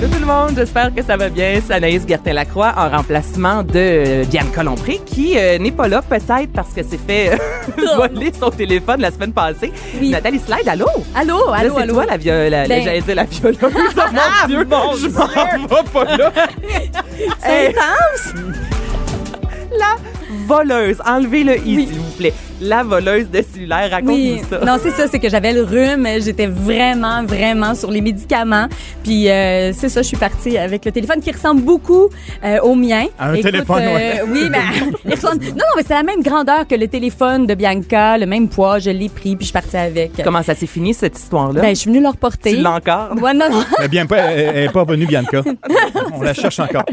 Allô tout le monde, j'espère que ça va bien. C'est Anaïs Gertin-Lacroix en remplacement de Diane Colompré qui euh, n'est pas là peut-être parce que s'est fait euh, voler son téléphone la semaine passée. Oui. Nathalie Slide, allô? Allô, Là, allô, c'est toi la, la, la- Ben- la violeuse. Oh, mon Dieu, je m'en vais pas là. C'est Hey, intense. la voleuse, enlevez le i s'il vous plaît. La voleuse de cellulaire, raconte-nous Oui, ça. non, c'est ça, c'est que j'avais le rhume, j'étais vraiment, vraiment sur les médicaments. Puis euh, c'est ça, je suis partie avec le téléphone qui ressemble beaucoup euh, au mien. À un téléphone, ouais. Oui, ben, il ressemble- non, non, mais c'est la même grandeur que le téléphone de Bianca, le même poids, je l'ai pris, puis je suis partie avec. Comment ça s'est fini cette histoire-là? Ben, je suis venue le reporter. tu l'as encore? Ouais, non, non. Elle est bien pas, elle revenue, Bianca. On la cherche encore.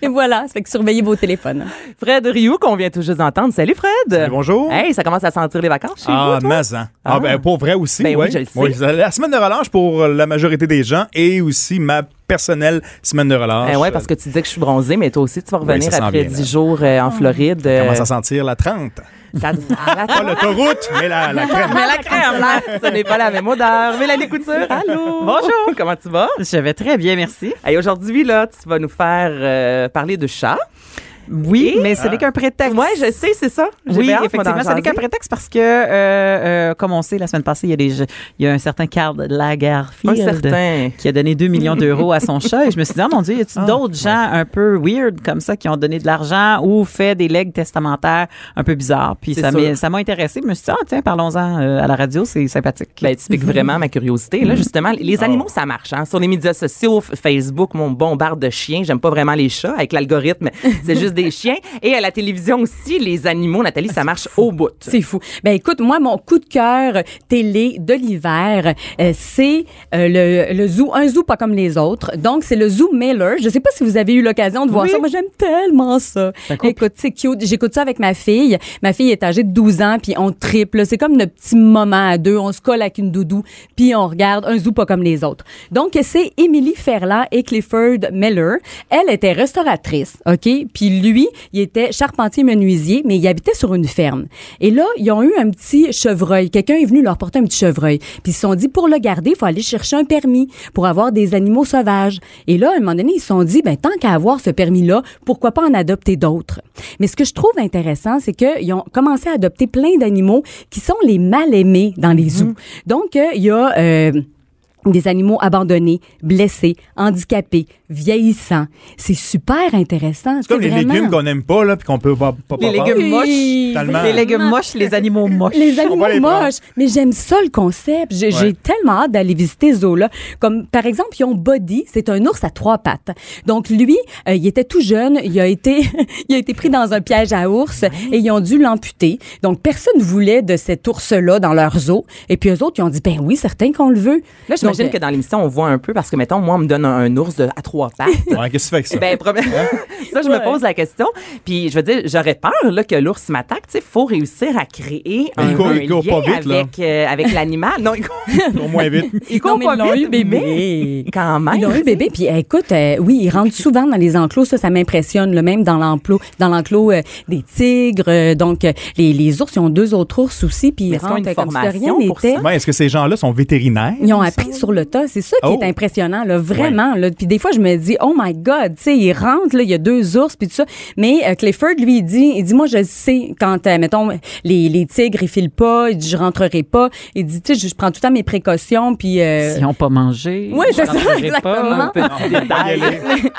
Et voilà, ça fait que surveillez vos téléphones. Fred Rioux, qu'on vient tout juste d'entendre. Salut Fred! Salut, bonjour. Hey, ça commence à sentir les vacances chez Ah, vous, toi? Mazan. Ah, Ah. ben, pour vrai aussi, Ben oui, ouais. je le sais. C'est la semaine de relâche pour la majorité des gens et aussi ma personnelle semaine de relâche. Ben ouais, parce que tu disais que je suis bronzée, mais toi aussi, tu vas revenir ça sent après bien, 10 là. jours euh, en Floride. Je euh, commence à sentir la 30. ça- à la- Pas l'autoroute, mais la, la crème. Mais la crème, là, ce n'est pas la même odeur. Mélanie Couture, allô? Bonjour. Comment tu vas? Je vais très bien, merci. Hey, aujourd'hui, là, tu vas nous faire euh, parler de chat. Oui, Et- mais ce n'est qu'un prétexte. Ouais, je sais, c'est ça. Oui, hâte, effectivement, ce n'est qu'un prétexte parce que, euh, euh, comme on sait, la semaine passée, il y a, des, jeux- il y a un certain Karl certain. qui a donné 2 millions d'euros à son chat. Et je me suis dit, oh mon Dieu, y a-t-il Ah, d'autres gens un peu weird comme ça qui ont donné de l'argent ou fait des legs testamentaires un peu bizarres? Puis ça m'a ça m'a intéressé. Je me suis dit, ah tiens, parlons-en euh, à la radio, c'est sympathique. Ben, tu piques vraiment ma curiosité. Là, justement, les animaux, ça marche. Hein? Sur les médias sociaux, Facebook, mon bombarde de chiens. J'aime pas vraiment les chats. Avec l'algorithme, c'est juste des chiens. Et à la télévision aussi, les animaux, Nathalie, ça marche au bout. C'est fou. Ben écoute, moi mon coup de cœur télé de l'hiver, euh, c'est euh, le, le zoo, un zoo pas comme les autres. Donc c'est le zoo Miller. Je sais pas si vous avez eu l'occasion de voir Oui. ça. Moi j'aime tellement ça. Écoute, c'est cute. J'écoute ça avec ma fille. Ma fille est âgée de 12 ans puis on triple. C'est comme notre petit moment à deux. On se colle avec une doudou puis on regarde un zoo pas comme les autres. Donc c'est Emily Ferland et Clifford Miller. Elle était restauratrice, ok? Puis lui, il était charpentier menuisier, mais il habitait sur une ferme. Et là, ils ont eu un petit chevreuil. Quelqu'un est venu leur porter un petit chevreuil. Puis ils se sont dit, pour le garder, il faut aller chercher un permis pour avoir des animaux sauvages. Et là, à un moment donné, ils se sont dit, ben tant qu'à avoir ce permis-là, pourquoi pas en adopter d'autres? Mais ce que je trouve intéressant, c'est qu'ils ont commencé à adopter plein d'animaux qui sont les mal aimés dans les zoos. Donc, euh, il y a... euh, des animaux abandonnés, blessés, handicapés, vieillissants. C'est super intéressant. C'est comme les vraiment- légumes qu'on n'aime pas, là, puis qu'on peut pas, pas, Les légumes Tellement. Les légumes moches, les animaux moches. Les animaux les moches. Mais j'aime ça le concept. J'ai Ouais. tellement hâte d'aller visiter ce zoo-là. Comme, par exemple, ils ont Buddy. C'est un ours à trois pattes. Donc, lui, euh, il était tout jeune. Il a été, il a été pris dans un piège à ours et ils ont dû l'amputer. Donc, personne voulait de cet ours-là dans leur zoo. Et puis, eux autres, ils ont dit, ben oui, certain qu'on le veut. Là, j'imagine que dans l'émission, on voit un peu, parce que, mettons, moi, on me donne un, un ours de- à trois pattes. Ouais, qu'est-ce que tu fais avec ça? Ben, premier- ça, je me pose la question. Puis, je veux dire, j'aurais peur là, que l'ours m'attaque. Tu sais, faut réussir à créer Ben, un, court lien pas vite, là. avec, euh, avec l'animal. Non, il court, Au moins vite. il court Non, pas l'ont vite, eu bébé. mais quand même. Ils ont eu bébé, puis euh, écoute, euh, oui, ils rentrent souvent dans les enclos, ça, ça m'impressionne, le même dans l'enclos, dans l'enclos euh, des tigres, euh, donc les, les ours, ils ont deux autres ours aussi, puis ils rentrent une comme si de rien formation pour n'était. ça? Ouais, Est-ce que ces gens-là sont vétérinaires? Ils ont appris sur sur le tas. C'est ça qui Oh. est impressionnant, là, vraiment. Là. Puis des fois, je me dis, oh my God, tu sais, il rentre, là, il y a deux ours, puis tout ça. Mais euh, Clifford, lui, il dit, il dit, moi, je sais, quand, euh, mettons, les, les tigres, ils filent pas, il dit, je rentrerai pas. Il dit, tu sais, je, je prends tout le temps mes précautions, puis... euh, S'ils n'ont pas mangé. Oui, c'est je ça, exactement. pas. Petit.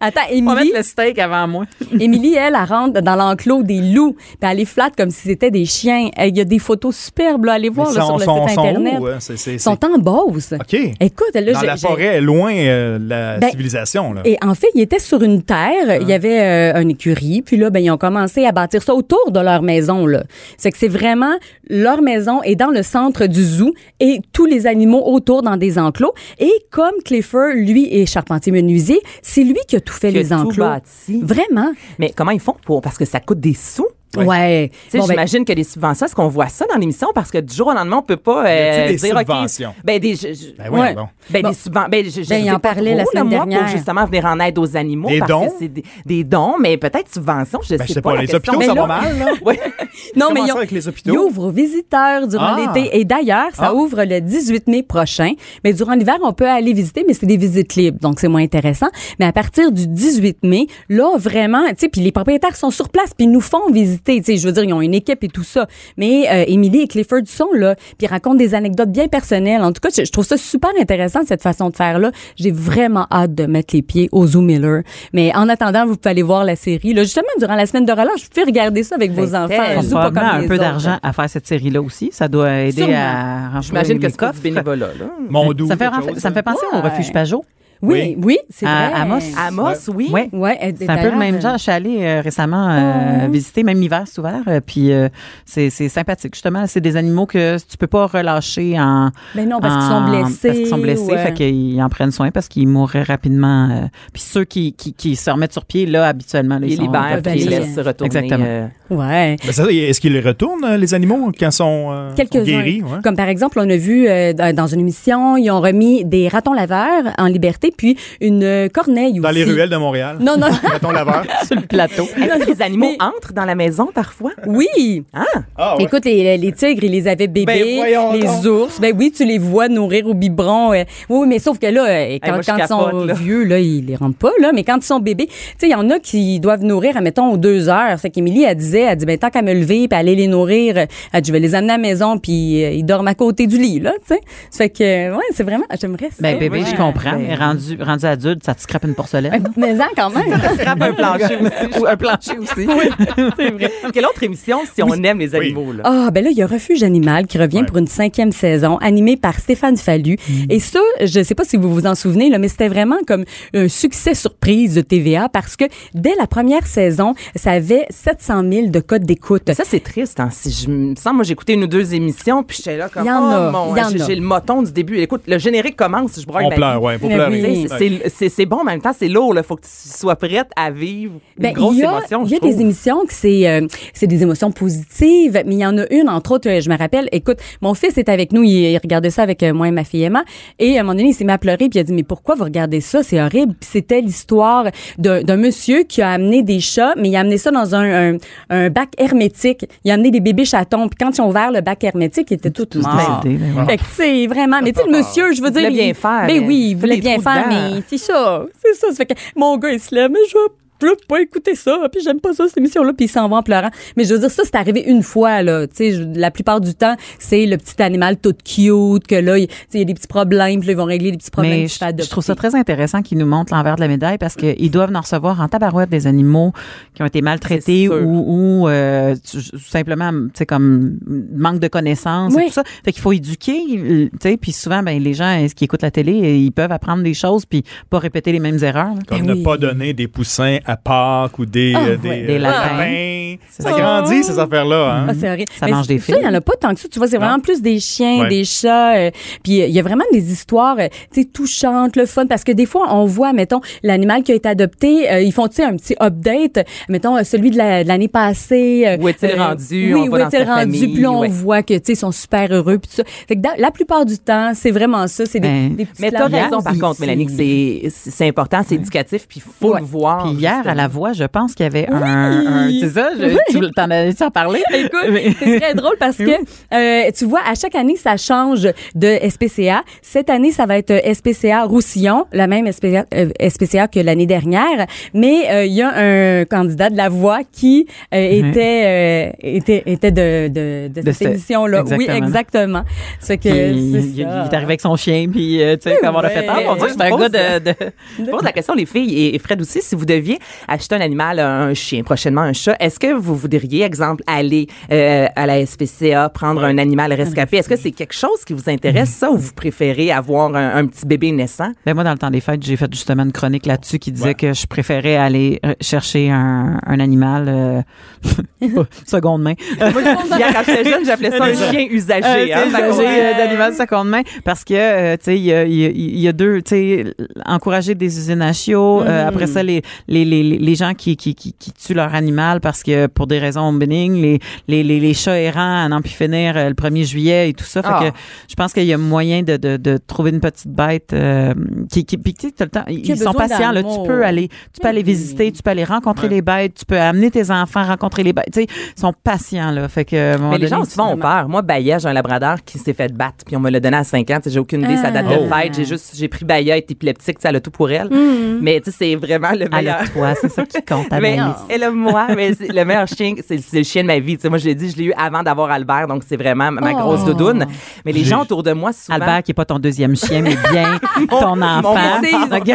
Attends, On va Émilie, mettre le steak avant moi. Émilie, elle, elle rentre dans l'enclos des loups, puis elle les flatte comme si c'était des chiens. Il y a des photos superbes, là, allez voir là, sur le sont- site sont Internet. où, hein? Ils sont en Beauce. OK. Écoute, là, Dans la forêt, loin euh, de la Ben, civilisation. Là. Et en fait, ils étaient sur une terre, il y avait euh, un écurie, puis là, ben, ils ont commencé à bâtir ça autour de leur maison. Là. C'est que c'est vraiment, leur maison est dans le centre du zoo et tous les animaux autour dans des enclos. Et comme Clifford, lui, est charpentier menuisier, c'est lui qui a tout fait Qui a les tout enclos. bâti. Vraiment? Mais comment ils font pour. Parce que ça coûte des sous? Ouais. Tu sais, Bon, ben, j'imagine que les subventions, est-ce qu'on voit ça dans l'émission? Parce que du jour au lendemain, on peut pas euh, des dire, OK. subventions? Ben, des, je- je- Ben oui, Ouais. bon. ben, Bon. des subven- ben, je, Ben, il en parlait la là, semaine moi, dernière. Pour justement venir en aide aux animaux. Des parce dons? que c'est des, des dons, mais peut-être subventions, je Ben, je sais sais pas. les hôpitaux, ça va là- mal, là? Oui. Non, mais ils, ont- avec les hôpitaux? ils ouvrent aux visiteurs durant Ah. l'été. Et d'ailleurs, ça Ah. ouvre le 18 mai prochain. Mais durant l'hiver, on peut aller visiter, mais c'est des visites libres, donc c'est moins intéressant. Mais à partir du 18 mai, là, vraiment, tu sais, puis les propriétaires sont sur place, puis ils nous font visiter. Tu sais, je veux dire, ils ont une équipe et tout ça. Mais euh, Émilie et Clifford sont là, puis ils racontent des anecdotes bien personnelles. En tout cas, je, je trouve ça super intéressant, cette façon de faire-là. J'ai vraiment hâte de mettre les pieds au Zoo Miller. Mais en attendant, vous pouvez aller voir la série. Là, justement, durant la semaine de relâche, vous pouvez regarder ça avec vos Ben, enfants. Ils ont zoo pas comme un les peu d'argent à faire cette série-là aussi. Ça doit aider Sûrement. à remplir J'imagine que c'est bénévolat, là. Mon doux. Ça me fait, quelque renf- chose, ça me fait penser au refuge Pajot. Oui, oui, c'est À- vrai. Amos? Amos, oui. Ouais. Ouais, C'est un peu le même genre. Je suis allée euh, récemment euh, visiter, même l'hiver, c'est ouvert. euh, puis euh, c'est sympathique. Justement, c'est des animaux que tu peux pas relâcher en. Ben non, parce qu'ils sont blessés. Parce qu'ils sont blessés. ouais. Fait qu'ils en prennent soin parce qu'ils mourraient rapidement. euh, puis ceux qui, qui, qui se remettent sur pied, là, habituellement, là, Ils ils sont libèrent, puis ils laissent retourner. Exactement. euh, Ouais. Ben, Est-ce qu'ils les retournent, les animaux, quand ils sont, euh, Quelques-uns. sont guéris? ouais? Comme par exemple, on a vu euh, dans dans une émission, ils ont remis des ratons laveurs en liberté, puis une euh, corneille Dans aussi. les ruelles de Montréal? Non, non. Raton laveur? sur le plateau. Est-ce que les animaux Mais- entrent dans la maison parfois? oui. Ah, ouais. Écoute, les, les tigres, ils les avaient bébés. Ben, voyons les donc. ours, ben oui, tu les vois nourrir au biberon. euh, oui, mais sauf que là, euh, quand, moi, je quand ils sont là. vieux, là, ils les rentrent pas, là. Mais quand ils sont bébés, tu sais, il y en a qui doivent nourrir, admettons, aux deux heures. Fait qu'Émilie, elle disait, elle dit, ben, tant qu'à me lever puis aller les nourrir, elle dit, je vais les amener à la maison puis euh, ils dorment à côté du lit, là, tu sais. Ça fait que, ouais, c'est vraiment, j'aimerais ça. Ben, bébé, je comprends, Ben, rendu, rendu adulte, ça te scrape une porcelaine. Mais en quand même. scrape un plancher aussi. Ou un plancher aussi. C'est vrai. Quelle autre émission si on aime les animaux, là? Ah, ben là, il y a Refuge Animal qui revient Ouais. pour une cinquième saison, animée par Stéphane Fallu. Et ça, je sais pas si vous vous en souvenez, là, mais c'était vraiment comme un succès surprise de TVA parce que dès la première saison, ça avait 700 000 de codes d'écoute. Ça, c'est triste. Hein. Si je me sens, moi, j'ai écouté une ou deux émissions, puis j'étais là comme, Il y en oh, a, mon, il y en j'ai, a. j'ai le moton du début. Écoute, le générique commence, je broye On ma pleure, vie. ouais, faut pleurer. oui. Sais, C'est, c'est, c'est bon, en même temps, c'est lourd. Il faut que tu sois prête à vivre une Ben, grosse il y a, émotion. il y a trouve. des émissions que c'est euh, c'est des émotions positives, mais il y en a une entre autres, euh, je me rappelle. Écoute, mon fils est avec nous, il, il regardait ça avec euh, moi et ma fille Emma, et à un moment donné, il s'est mis à pleurer puis il a dit mais pourquoi vous regardez ça? C'est horrible. Puis c'était l'histoire d'un d'un monsieur qui a amené des chats, mais il a amené ça dans un, un, un bac hermétique. Il a amené des bébés chatons. Puis quand ils ont ouvert le bac hermétique, il était tout Tous mort. décédés, ouais. Fait que c'est vraiment. Mais tu sais, le monsieur, je veux Il dire. voulait bien il- faire, Ben mais oui, il voulait bien faire, mais c'est ça. C'est ça. Ça fait que mon gars, il se lève, mais je je veux pas écouter ça, puis j'aime pas ça, cette émission-là, puis il s'en va en pleurant. Mais je veux dire, ça, c'est arrivé une fois, là. Tu sais, la plupart du temps, c'est le petit animal tout cute, que là, il tu sais, il y a des petits problèmes, puis là, ils vont régler des petits problèmes. Mais je, je trouve ça très intéressant qu'ils nous montrent l'envers de la médaille parce qu'ils doivent en recevoir en tabarouette des animaux qui ont été maltraités ou, ou euh, tu- simplement, tu sais, comme manque de connaissances Oui. et tout ça. Fait qu'il faut éduquer, tu sais, puis souvent, ben, les gens qui écoutent la télé, ils peuvent apprendre des choses puis pas répéter les mêmes erreurs. là. Comme Ben ne oui. pas donner des poussins à Pâques ou des, Ah, euh, ouais. des, Des euh, lapins. Ça grandit, ces affaires-là. Hein? Ah, c'est horrible. Ça Mais mange des Ça, fils. il y en a pas tant que ça. Tu vois, c'est Non. vraiment plus des chiens, Ouais. des chats. euh, puis euh, il y a vraiment des histoires, euh, tu sais, touchantes, le fun. Parce que des fois, on voit, mettons, l'animal qui a été adopté, euh, ils font, tu sais, un petit update. Mettons, euh, celui de la- de l'année passée. euh, Où est-il rendu? Oui, On où est-il rendu? famille, Puis là, on ouais. voit que, tu sais, ils sont super heureux. Puis tout ça. Fait que dans- la plupart du temps, c'est vraiment ça. C'est des, Ben, des petites Mais t'as larmes. raison, par contre, Mélanie, que c'est, c'est important, c'est éducatif, puis il faut le voir. Puis hier, hier, à la voix, je pense qu'il y avait un, un- C'est ça? je- Tu t'en as en parlé? Écoute, c'est très drôle parce que euh, tu vois, à chaque année, ça change de SPCA. Cette année, ça va être euh, SPCA Roussillon, la même SPCA, euh, SPCA que l'année dernière. Mais euh, il y a un candidat de la voix qui euh, était, était était de de, de, De cette cette- édition-là. Oui, exactement. C'est que il, il- il ça. est arrivé avec son chien, puis tu sais, comme on a fait, ah, mon Dieu, Ouais, c'est un gars de... de- Je pose la question, les filles, et Fred aussi, si vous deviez acheter un animal, un chien, prochainement un chat, est-ce que vous voudriez, exemple, aller euh, à la SPCA, prendre un animal rescapé? Est-ce que c'est quelque chose qui vous intéresse, ça, ou vous préférez avoir un, un petit bébé naissant? Ben moi, dans le temps des fêtes, j'ai fait justement une chronique là-dessus qui disait Ouais. que je préférais aller euh, chercher un, un animal euh, seconde main. Hier, quand j'étais jeune, j'appelais ça un chien usagé. Euh, hein, usagé, d'animal seconde main parce que tu sais il y a, y y deux tu sais encourager des usines à chiots euh, après ça les les, les, les gens qui, qui, qui, qui tuent leur animal parce que pour des raisons bénignes les les, les, les chats errants à n'en plus finir euh, le 1er juillet et tout ça fait Ah. que je pense qu'il y a moyen de, de, de trouver une petite bête euh, qui qui puis tu sais, t'as le temps ils sont patients là tu peux aller tu peux aller visiter tu peux aller rencontrer les bêtes tu peux amener tes enfants rencontrer les bêtes tu sais ils sont patients là fait que Mais les donné, gens, souvent, ont peur. Moi, Baya, j'ai un labrador qui s'est fait battre, puis on me l'a donné à 5 ans. J'ai aucune idée sa date de Ah. fête. J'ai juste, j'ai pris Baya, est épileptique, tu sais, elle a tout pour elle. Mm. Mais tu sais, c'est vraiment le meilleur. Toi c'est ça qui compte Mais elle a moi, mais c'est le meilleur chien, c'est le chien de ma vie. Tu sais, moi, je l'ai dit, je l'ai eu avant d'avoir Albert, donc c'est vraiment ma grosse doudoune. Mais les gens autour de moi, souvent. Albert qui est pas ton deuxième chien mais bien ton enfant. Ok.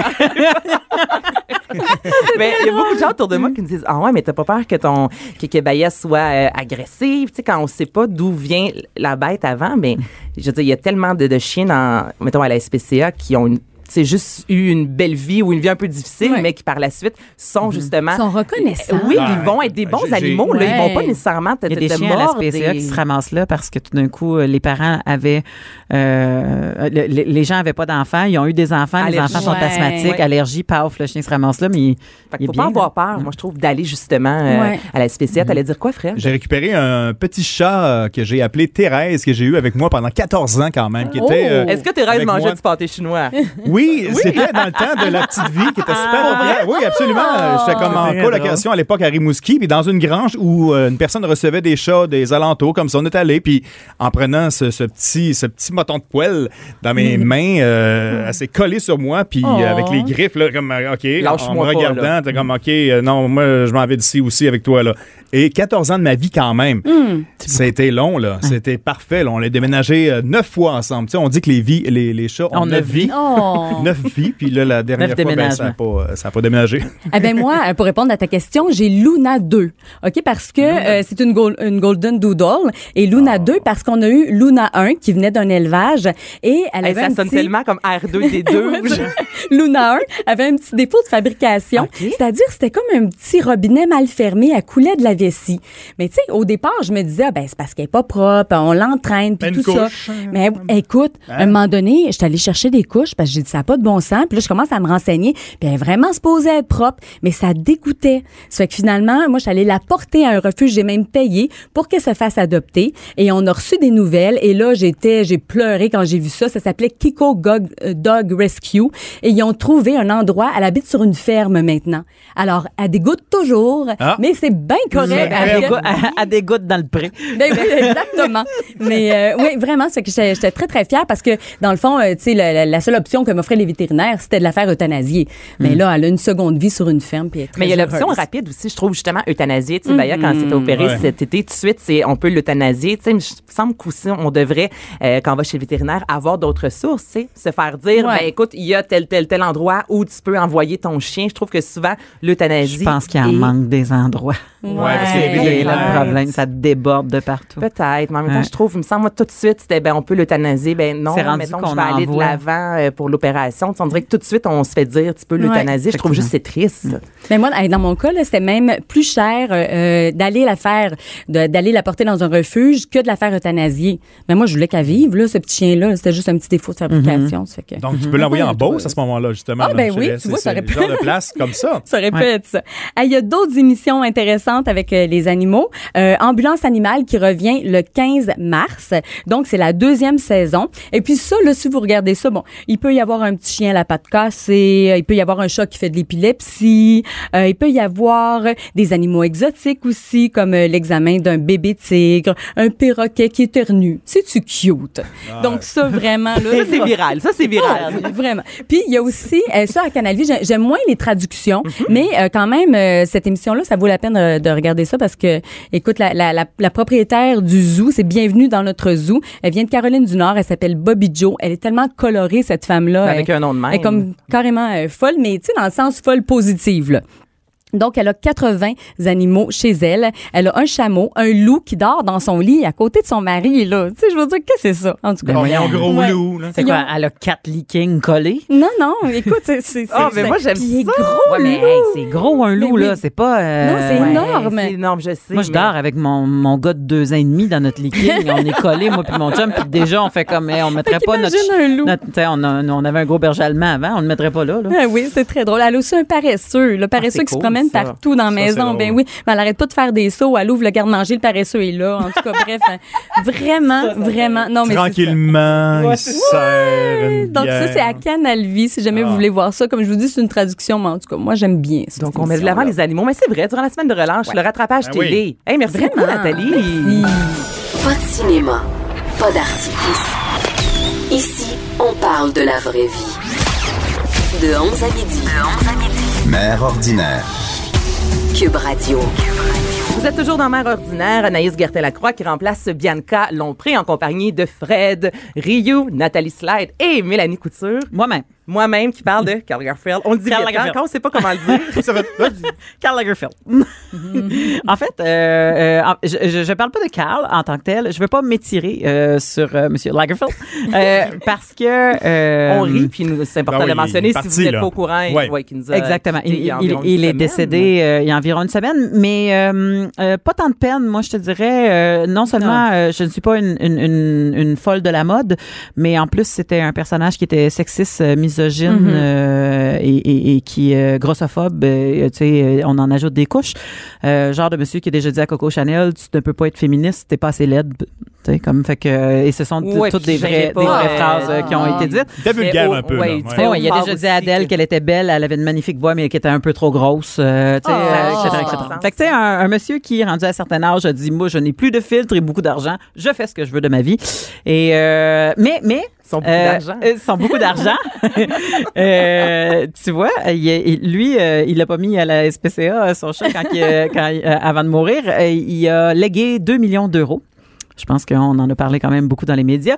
mais il y a beaucoup de gens autour de moi qui me disent Ah ouais, mais t'as pas peur que ton que, que Baya soit euh, agressive, tu sais, quand on sait pas d'où vient la bête avant, mais je veux dire, il y a tellement de, de chiens dans, mettons, à la SPCA qui ont une c'est juste eu une belle vie ou une vie un peu difficile, Ouais. mais qui par la suite sont justement. Ils sont reconnaissants. Oui, Ah, ils vont être des bons j'ai- animaux. Là, Ils vont pas nécessairement te, Il y a te- des te chiens à la SPCA et- qui se ramassent là parce que tout d'un coup, euh, les parents avaient, euh, le- le- les gens avaient pas d'enfants, ils ont eu des enfants, les enfants sont Ouais. asthmatiques, Ouais. allergie, paf, le chien se ramasse là, mais il, Fait il faut bien. pas avoir peur, moi, je trouve, d'aller justement euh, Ouais. à la SPCA. T'allais dire quoi, Fred? J'ai récupéré un petit chat que j'ai appelé Thérèse, que j'ai eu avec moi pendant 14 ans quand même. Qui était, euh, Est-ce que Thérèse mangeait du pâté chinois? Oui, c'était dans le temps de la petite vie qui était super populaire. Oui, absolument. J'étais comme en colocation à l'époque à Rimouski, puis dans une grange où euh, une personne recevait des chats des alentours, comme ça. On est allé, puis en prenant ce, ce petit, ce petit moton de poêle dans mes mains, euh, elle s'est collée sur moi, puis euh, avec les griffes, là, comme, euh, OK, en Lâche-moi me regardant, t'es comme, OK, euh, non, moi, je m'en vais d'ici aussi avec toi, là. Et 14 ans de ma vie quand même. C'était long, là. C'était parfait, là. On a déménagé neuf fois ensemble. Tu sais, on dit que les, vies, les, les chats ont On neuf vies. Oh. Neuf vies, puis là, la dernière Neuf fois, ben, ça n'a pas, ça a pas déménagé. Eh ben moi, euh, pour répondre à ta question, j'ai Luna 2. OK? Parce que euh, c'est une, gol- une golden doodle et Luna Ah. 2 parce qu'on a eu Luna 1 qui venait d'un élevage et elle Hey, avait ça un sonne petit tellement comme R2D2. Luna 1 avait un petit défaut de fabrication, c'est-à-dire c'était comme un petit robinet mal fermé, elle coulait de la vessie. Mais tu sais, au départ, je me disais ah, ben c'est parce qu'elle est pas propre, on l'entraîne puis tout ça. Mais écoute, à un moment donné, j'étais allée chercher des couches parce que j'ai dit ça n'a pas de bon sens, puis là je commence à me renseigner, puis elle est vraiment supposée être propre, mais ça dégoûtait. Ça fait que finalement, moi je suis allée la porter à un refuge, j'ai même payé pour qu'elle se fasse adopter et on a reçu des nouvelles et là j'étais j'ai pleuré quand j'ai vu ça, ça s'appelait Kiko Gog- euh, Dog Rescue et ils ont trouvé un endroit, elle habite sur une ferme maintenant. Alors, elle dégoûte toujours, Ah. mais c'est bien correct. Des gouttes dans le pré. ben oui, exactement. Mais euh, oui, vraiment, c'est que j'étais très, très fière parce que, dans le fond, euh, tu sais, la, la- la seule option que m'offraient les vétérinaires, c'était de la faire euthanasier. Mais là, elle a une seconde vie sur une ferme. Puis elle est très Mais il y a l'option rapide aussi, je trouve, justement, euthanasier. Tu sais, Baya, quand elle s'est fait opérer Ouais. cet été, tout de suite, c'est, on peut l'euthanasier. Tu sais, mais je me semble qu'aussi, on devrait, euh, quand on va chez le vétérinaire, avoir d'autres sources, tu sais, se faire dire, Ouais. ben écoute, il y a tel, tel, tel endroit où tu peux envoyer ton chien. Je trouve que souvent, l'euthanasie. Je pense qu'il en est- manque des endroits. Ouais, c'est Et là, Ouais. le problème, ça déborde de partout. Peut-être, mais en même temps, Ouais. je trouve, il me semble, moi, tout de suite, c'était, ben, on peut l'euthanasier. Ben, non, C'est rendu mettons je vais aller de l'avant euh, pour l'opération. Tu sais, on dirait que tout de suite, on se fait dire, tu peux l'euthanasier. je trouve juste que c'est triste. Mais moi, dans mon cas, c'était même plus cher euh, euh, d'aller la faire, d'aller la porter dans un refuge que de la faire euthanasier. Mais moi, je voulais qu'elle vive, là, ce petit chien-là. C'était juste un petit défaut de fabrication. ça fait que... Donc, tu peux l'envoyer en Beauce à ce moment-là, justement. Ah, ben oui, tu vois, ça aurait pu- genre de place comme ça. Ça répète ça. Ah, Il y a d'autres émissions intéressantes avec euh, les animaux. Euh, Ambulance animale qui revient le 15 mars. mars. Donc, c'est la deuxième saison. Et puis ça, là, si vous regardez ça, bon, il peut y avoir un petit chien à la patte cassée, euh, il peut y avoir un chat qui fait de l'épilepsie, euh, il peut y avoir des animaux exotiques aussi, comme euh, l'examen d'un bébé tigre, un perroquet qui éternue. C'est-tu cute? Donc ça, vraiment, là... Ça, c'est viral. Ça, c'est viral. Ah, vraiment. Puis il y a aussi euh, ça à Canal Vie, j'ai- j'aime moins les traductions, Mhm. mais euh, quand même euh, cette émission là, ça vaut la peine euh, de regarder ça parce que écoute la, la, la, la propriétaire du zoo, c'est bienvenue dans notre zoo. Elle vient de Caroline du Nord, elle s'appelle Bobby Joe. Elle est tellement colorée cette femme là. Avec un nom de même. Elle est comme carrément euh, folle, mais tu sais dans le sens folle positive là. Donc, elle a 80 animaux chez elle. Elle a un chameau, un loup qui dort dans son lit à côté de son mari, là. Tu sais, je veux dire, qu'est-ce que c'est ça, en tout cas? Oh, un gros Ouais. loup, là. C'est quoi? Elle a quatre leakings collés? Non, non, écoute, c'est... c'est- Ah, c'est- mais moi, j'aime ça. gros, Ouais, mais loup. hey, c'est gros un loup, Mais là. oui. C'est pas. euh, Non, c'est ouais. énorme. C'est énorme, je sais. Moi, je mais- dors avec mon, mon gars de deux ans et demi dans notre leaking. on est collés, moi puis mon chum, puis déjà, on fait comme, hey, on mettrait pas notre. Un loup. notre- on, a- on avait un gros berger allemand avant, on le mettrait pas là. là. Ah oui, c'est très drôle. Elle a aussi un paresseux, le paresseux c'est qui se cool, ça. partout dans la Ça, maison. Ben oui, mais elle arrête pas de faire des sauts. Elle ouvre le garde-manger, le paresseux est là. En tout cas, bref, hein, vraiment, vraiment. Non, mais ça. Tranquillement, il se sert une Donc ça, c'est à. Canal Vie, si jamais Ah. vous voulez voir ça. Comme je vous dis, c'est une traduction, mais en tout cas, moi, j'aime bien. cette Donc, on met de l'avant les animaux. Mais c'est vrai, durant la semaine de relâche, le rattrapage Ben oui. télé. Hey, merci beaucoup, Vraiment. Nathalie. Pas de cinéma, pas d'artifice. Ici, on parle de la vraie vie. De 11 à midi. De 11 à midi. Mère ordinaire. Cube Radio. Vous êtes toujours dans Mère ordinaire, Anaïs Gertin-Lacroix qui remplace Bianca Lompré en compagnie de Fred, Ryu, Nathalie Slide et Mélanie Couture. Moi-même. Moi-même qui parle de Karl Lagerfeld. On le dit Karl hein, Lagerfeld. quand on sait pas comment le dire. Karl Lagerfeld. en fait, euh, euh, je, je parle pas de Karl en tant que tel. Je veux pas m'étirer euh, sur Monsieur Lagerfeld parce que on rit, puis c'est important Ben oui, de le mentionner si vous n'êtes pas au courant. Ouais. ouais, qu'il nous a Exactement. quitté Il, est décédé il y a environ une semaine, mais pas tant de peine. Moi, je te dirais, non seulement je ne suis pas une, une, une, une folle de la mode, mais en plus, c'était un personnage qui était sexiste, euh, misogyne Mm-hmm. euh, et, et, et qui est grossophobe. euh, tu sais, euh, on en ajoute des couches. Euh, genre de monsieur qui a déjà dit à Coco Chanel, tu ne peux pas être féministe, t'es pas assez laide. Tu sais, comme fait que et ce sont Ouais, toutes des vraies, pas, des vraies euh, phrases euh, qui ont ah. été dites. C'était vulgaire un peu. ouais, là, tu ouais. il a Fort déjà dit à Adèle que- qu'elle était belle, elle avait une magnifique voix, mais qu'elle était un peu trop grosse, euh, tu sais, Ah, euh, etc., ça etc. fait que, tu sais, un, un monsieur qui, rendu à un certain âge, a dit, moi, je n'ai plus de filtre et beaucoup d'argent, je fais ce que je veux de ma vie. Et, euh, mais, mais, sont beaucoup euh, d'argent. euh, sont beaucoup d'argent. Euh, tu vois, il, lui, euh, il l'a pas mis à la SPCA, son chat, quand il, euh, quand il- euh, avant de mourir. Euh, il a légué 2 millions d'euros. Je pense qu'on en a parlé quand même beaucoup dans les médias.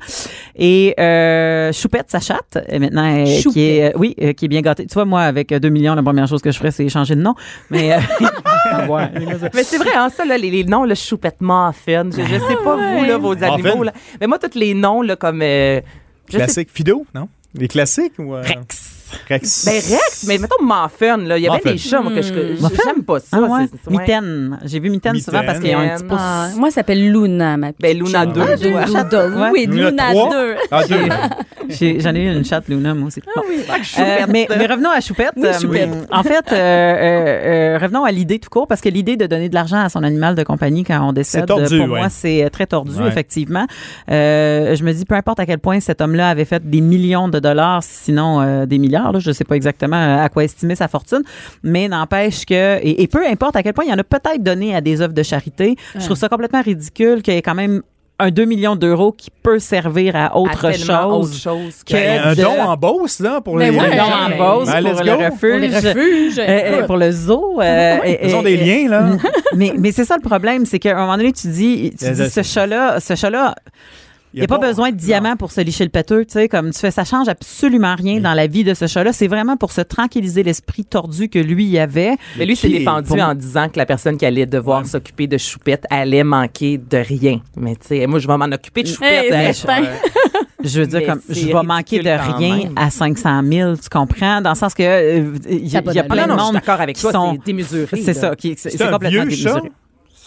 Et euh, Choupette, sa chatte, maintenant, euh, qui Choupette. est, euh, oui, euh, qui est bien gâtée. Tu vois, moi, avec euh, 2 millions, la première chose que je ferais, c'est changer de nom. Mais, euh, ouais. Mais c'est vrai, hein, ça, là, les, les noms, le choupette muffin. Je, je sais pas vous, là, vos animaux. Là. Mais moi, tous les noms, là, comme. euh, je sais Classique. Fido, non? Les classiques ou. euh, Rex. Rex. Ben Rex, mais mettons Muffin, là. Il y avait Muffin. des chats, moi, que je je- Muffin? j'aime pas ça. Ah ouais? c'est- ouais. Mitaine. J'ai vu Mitaine souvent parce qu'ils ont un petit pouce. Ah, moi, ça s'appelle Luna, ma petite Ben, Luna chatte. 2, Ah, j'ai ouais. une Luna, Oui, Luna Luna trois? 2. Ah, deux. J'ai- J'en ai eu une chatte, Luna, moi aussi. Bon. Euh, mais, mais revenons à Choupette. Oui, Choupette. Euh, en fait, euh, euh, euh, revenons à l'idée tout court, parce que l'idée de donner de l'argent à son animal de compagnie quand on décède, C'est tordu, pour ouais. moi, c'est très tordu, Ouais. effectivement. Euh, je me dis, peu importe à quel point cet homme-là avait fait des millions de dollars, sinon euh, des milliards, là, je sais pas exactement euh, à quoi estimer sa fortune, mais n'empêche que, et, et peu importe à quel point il y en a peut-être donné à des œuvres de charité, je trouve ça complètement ridicule qu'il y ait quand même un 2 millions d'euros qui peut servir à autre chose. autre chose que. que- un de- don en Beauce, là, pour les. ouais, Un don en Beauce ben, pour le refuge. Pour les refuges. Euh, euh, pour le zoo. euh, et- Ils ont et- des liens, là. mais, mais c'est ça le problème, c'est qu'à un moment donné, tu dis, tu a dis de- ce chat-là, ce chat-là, il n'y a pas besoin de diamants pour se licher le péteux, tu sais, comme tu fais, ça change absolument rien dans la vie de ce chat-là. C'est vraiment pour se tranquilliser l'esprit tordu que lui y avait. Mais lui s'est défendu pour- en disant que la personne qui allait devoir s'occuper de Choupette allait manquer de rien. Mais tu sais, moi, je vais m'en occuper de Choupette. Hey, hein. Je veux dire, Mais comme, je vais manquer de rien même. à 500 000, tu comprends? Dans le sens que, euh, il y, il y a plein de non, je suis monde d'accord avec qui toi, sont- c'est démesuré. C'est ça, qui, c'est complètement vieux chat? démesuré.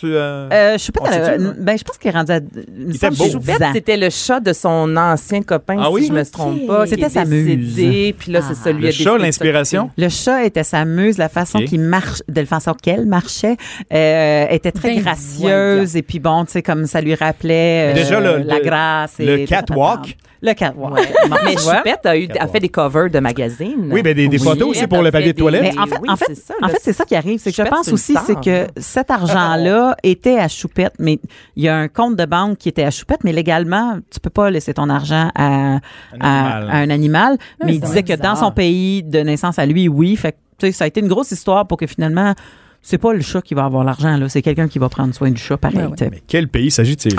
Tu, euh, Euh, Choupette, elle ben, je pense qu'il est rendu à. Il était beau. Choupette, c'était le chat de son ancien copain, Ah oui? si je me trompe pas. C'était sa décédé, Puis là, c'est ça, lui Le a chat, l'inspiration? Le chat était sa muse, la façon qu'il marche, de la façon qu'elle marchait, euh, était très Ben gracieuse et puis bon, tu sais comme ça lui rappelait euh, Déjà, le- la le- grâce et le catwalk? Le catwalk. Ouais. Mais. Choupette a, eu, a fait des covers de magazines. Oui, ben, des- des photos aussi pour le papier de toilette. Mais en fait, oui, en fait, c'est ça, en là, fait, c'est ça qui arrive, c'est que je pense aussi, c'est que cet argent-là était à Choupette, mais il y a un compte de banque qui était à Choupette, mais légalement, tu peux pas laisser ton argent à, à- animal. à un animal. mais il disait que bizarre. dans son pays de naissance à lui, oui. Fait que, ça a été une grosse histoire pour que finalement, c'est pas le chat qui va avoir l'argent, là. C'est quelqu'un qui va prendre soin du chat, pareil. Ouais. Mais quel pays s'agit-il?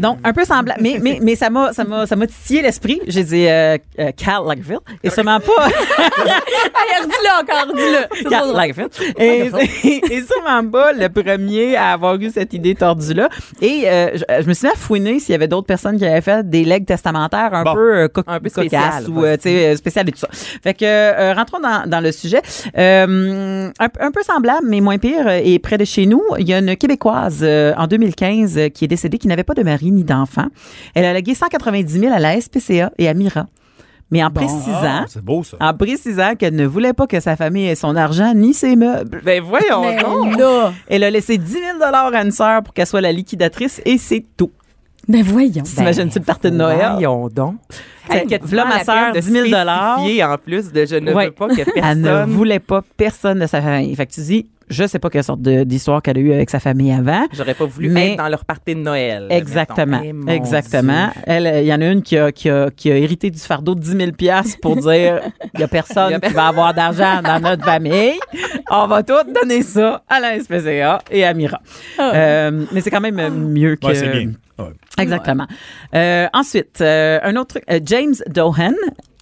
Là? Donc, un peu semblable. Mais, mais, mais ça m'a, ça m'a, ça m'a titillé l'esprit. J'ai dit, euh, euh, Cal Lagerfeld. Et sûrement pas. Hey, redis-le encore, dis-le. Drôle. Lagerfeld. Et, et sûrement pas le premier à avoir eu cette idée tordue-là. Et euh, je, je me suis mis à fouiner s'il y avait d'autres personnes qui avaient fait des legs testamentaires un Bon. peu, euh, co- Un peu cocasses ou euh, sais, euh, spéciales et tout ça. Fait que euh, rentrons dans, dans le sujet. Euh, un, un peu semblable, mais moins pire, euh, et près de chez nous, il y a une Québécoise euh, en 2015 euh, qui est décédée, qui n'avait pas de mari ni d'enfant. Elle a légué 190 000 à la SPCA et à Mira. Mais en précisant, Ah, c'est beau, ça. en précisant qu'elle ne voulait pas que sa famille ait son argent ni ses meubles. Ben voyons donc. Elle a laissé 10 000 à une sœur pour qu'elle soit la liquidatrice et c'est tout. Ben voyons. T'imagines-tu le party de Noël? Voyons donc. T'sais, Hey, prends ma de 10 000 spécifier en plus de je ne Ouais. veux pas que Elle ne personne. voulait pas personne de sa famille. Fait que tu dis, je sais pas quelle sorte d'histoire qu'elle a eue avec sa famille avant. J'aurais pas voulu Mais- être dans leur party de Noël. Exactement. mettons. Eh, Exactement. Dieu. Elle, il y en a une qui a, qui a, qui a hérité du fardeau de 10 000 piastres pour dire il y a personne qui va avoir d'argent dans notre famille. On va tout donner ça à la SPCA et à Mira. Euh, mais c'est quand même euh, mieux que. Ouais, c'est bien. Ouais. Exactement. Euh, ensuite, euh, un autre truc, euh, James Dohan.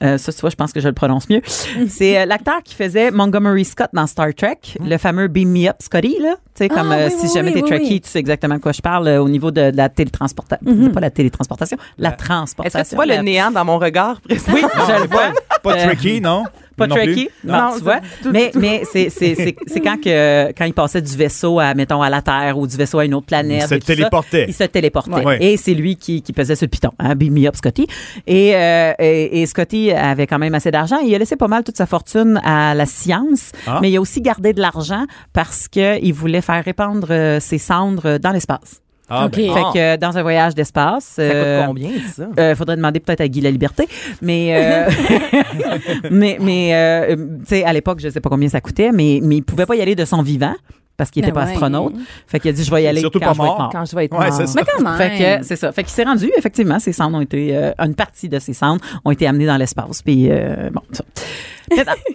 Euh, ça, tu vois, je pense que je le prononce mieux. C'est euh, l'acteur qui faisait Montgomery Scott dans Star Trek, le fameux Beam Me Up Scotty, là. Tu sais, comme Ah, euh, oui, si oui, jamais oui, t'es oui, Trekkie, oui. tu sais exactement de quoi je parle euh, au niveau de, de la télétransportation. Pas la télétransportation, la transportation. Est-ce que tu vois le néant dans mon regard? Oui, je le vois. Pas tricky, non? Pas Non tricky, non, Non, tu vois? tout, mais tout. mais c'est c'est c'est c'est quand que quand il passait du vaisseau à mettons à la Terre ou du vaisseau à une autre planète. Il se ça, téléportait. il se téléportait. Ouais. Et c'est lui qui, qui pesait sur le piton. Hein, beam me up, Scotty. Et, euh, et, et Scotty avait quand même assez d'argent. Il a laissé pas mal toute sa fortune à la science, Ah. mais il a aussi gardé de l'argent parce qu'il voulait faire répandre euh, ses cendres dans l'espace. Ah, OK. ben, Fait que euh, dans un voyage d'espace. Ça euh, coûte combien, ça? euh, faudrait demander peut-être à Guy la Liberté, mais euh, mais mais euh, tu sais à l'époque je sais pas combien ça coûtait, mais mais il pouvait pas y aller de son vivant parce qu'il était Ben pas ouais. astronaute. Fait qu'il a dit je vais y aller Surtout quand pas je vais être mort. Quand je vais être Ouais, mort. ça. Mais quand même. Fait que c'est ça. Fait qu'il s'est rendu effectivement ses cendres ont été euh, une partie de ses cendres ont été amenées dans l'espace puis euh, bon ça.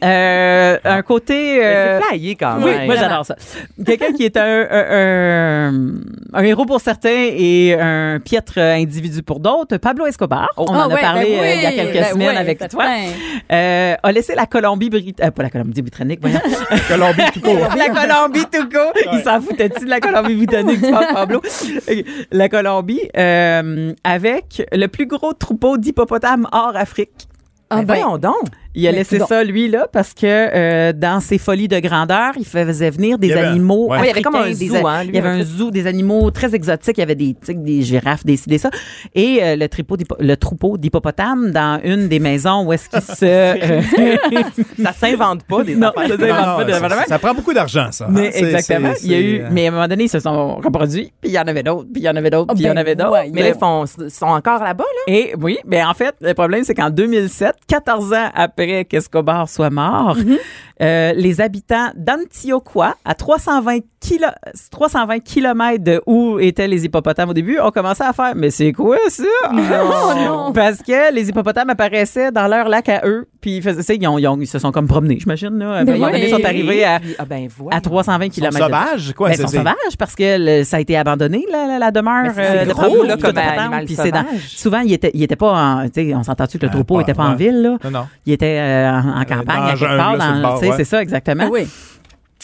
Euh, un côté euh, C'est flyé quand oui, même. moi j'adore ça. Quelqu'un qui est un, un, un, un héros pour certains et un piètre individu pour d'autres, Pablo Escobar. On Ah en a ouais, parlé ben euh, il y a oui, quelques ben semaines oui, avec toi. Euh, a laissé la Colombie-Britannique, euh, pas la Colombie-Britannique, voyons. Colombie tout court. la Colombie tout court. Il s'en foutait-tu de la Colombie-Britannique, Pablo? La Colombie, avec le plus gros troupeau d'hippopotames hors Afrique. Ah Ben, ben, voyons donc. Il a Mais laissé ça, lui, là, parce que euh, dans ses folies de grandeur, il faisait venir des Il y avait- animaux. ouais. Il y avait comme un zoo, des- hein, lui, Il y avait un un peu. zoo, des animaux très exotiques. Il y avait des tigres, des girafes, des des ça. Et euh, le, troupeau d'hippopotames dans une des maisons où est-ce qu'il se. euh, Ça s'invente pas des Non, affaires. ça Non, s'invente non, pas de- ça, vraiment. ça prend beaucoup d'argent, ça. hein. Mais exactement. Il y a eu, euh, mais à un moment donné, ils se sont reproduits, puis il y en avait d'autres, puis il y en avait d'autres, Ah, puis il y en ben, avait d'autres. Mais là, ils sont encore là-bas, là? Et oui, mais en fait, le problème, c'est qu'en 2007, 14 ans après qu'Escobar soit mort, euh, les habitants d'Antioquia, à 320 kilo, 320 kilomètres de où étaient les hippopotames au début, ont commencé à faire, mais c'est quoi ça? non. Parce que les hippopotames apparaissaient dans leur lac à eux, puis ils faisaient ils, ont- ils ont- ils se sont comme promenés, j'imagine, là. À un Ben moment donné, ils sont arrivés à, Ah ben, voilà. à 320 Ils sont sauvages, quoi. ben, c'est- ils sont c'est- sauvages parce que le- ça a été abandonné, la, la, la demeure. C'est euh, de gros, là, comme animal dans-. Souvent, il était, il était pas en. On s'entend-tu que le Ah, troupeau pas- était pas en ville, là? Non, non. Il était euh, en, en campagne, dans à la quelque jungle, part. dans- C'est ça, exactement. Ah oui.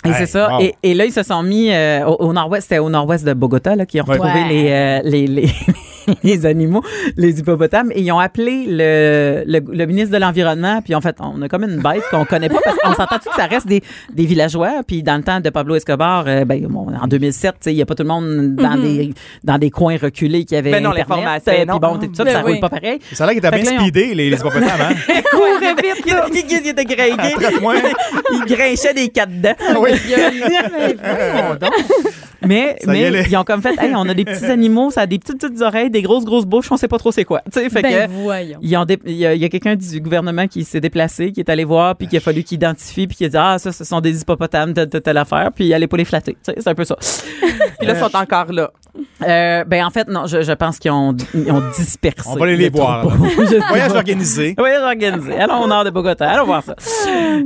Et c'est ça. wow. Et, et là, ils se sont mis euh, au, au nord-ouest. C'était au nord-ouest de Bogota là, qui ont retrouvé Ouais. les, euh, les, les, les animaux, les hippopotames, et ils ont appelé le, le, le ministre de l'Environnement, puis en fait, on a comme une bête qu'on connaît pas, parce qu'on s'entend-tu que ça reste des, des villageois, puis dans le temps de Pablo Escobar, euh, ben, bon, en 2007, tu sais, il y a pas tout le monde dans, des, dans des coins reculés qui avaient Ben non, Internet, euh, non. Puis bon, tout ça, Ben ça oui. roule pas pareil. Ça a l'air qu'il était Fait bien que là, ils ont- speedé, les, les hippopotames, hein? courait vite, là. Il, il était gringué. Traite-moi. il grinchait des quatre dents. Oui. Mais, mais ils ont comme fait, hey, on a des petits animaux, ça a des petites petites oreilles, des grosses grosses bouches, on sait pas trop c'est quoi. Tu sais, fait Ben que voyons. il y a, il y a quelqu'un du gouvernement qui s'est déplacé, qui est allé voir, puis qui a fallu qu'il identifie, puis qui a dit ah ça ce sont des hippopotames de telle, telle affaire, puis il allait pas les flatter. Tu sais, c'est un peu ça. Puis là, ils sont encore là. Euh, ben en fait non, je, je pense qu'ils ont, ils ont dispersé. On va aller les le voir, Voyage organisé. Voyage organisé. Allons au nord de Bogota. Allons voir ça.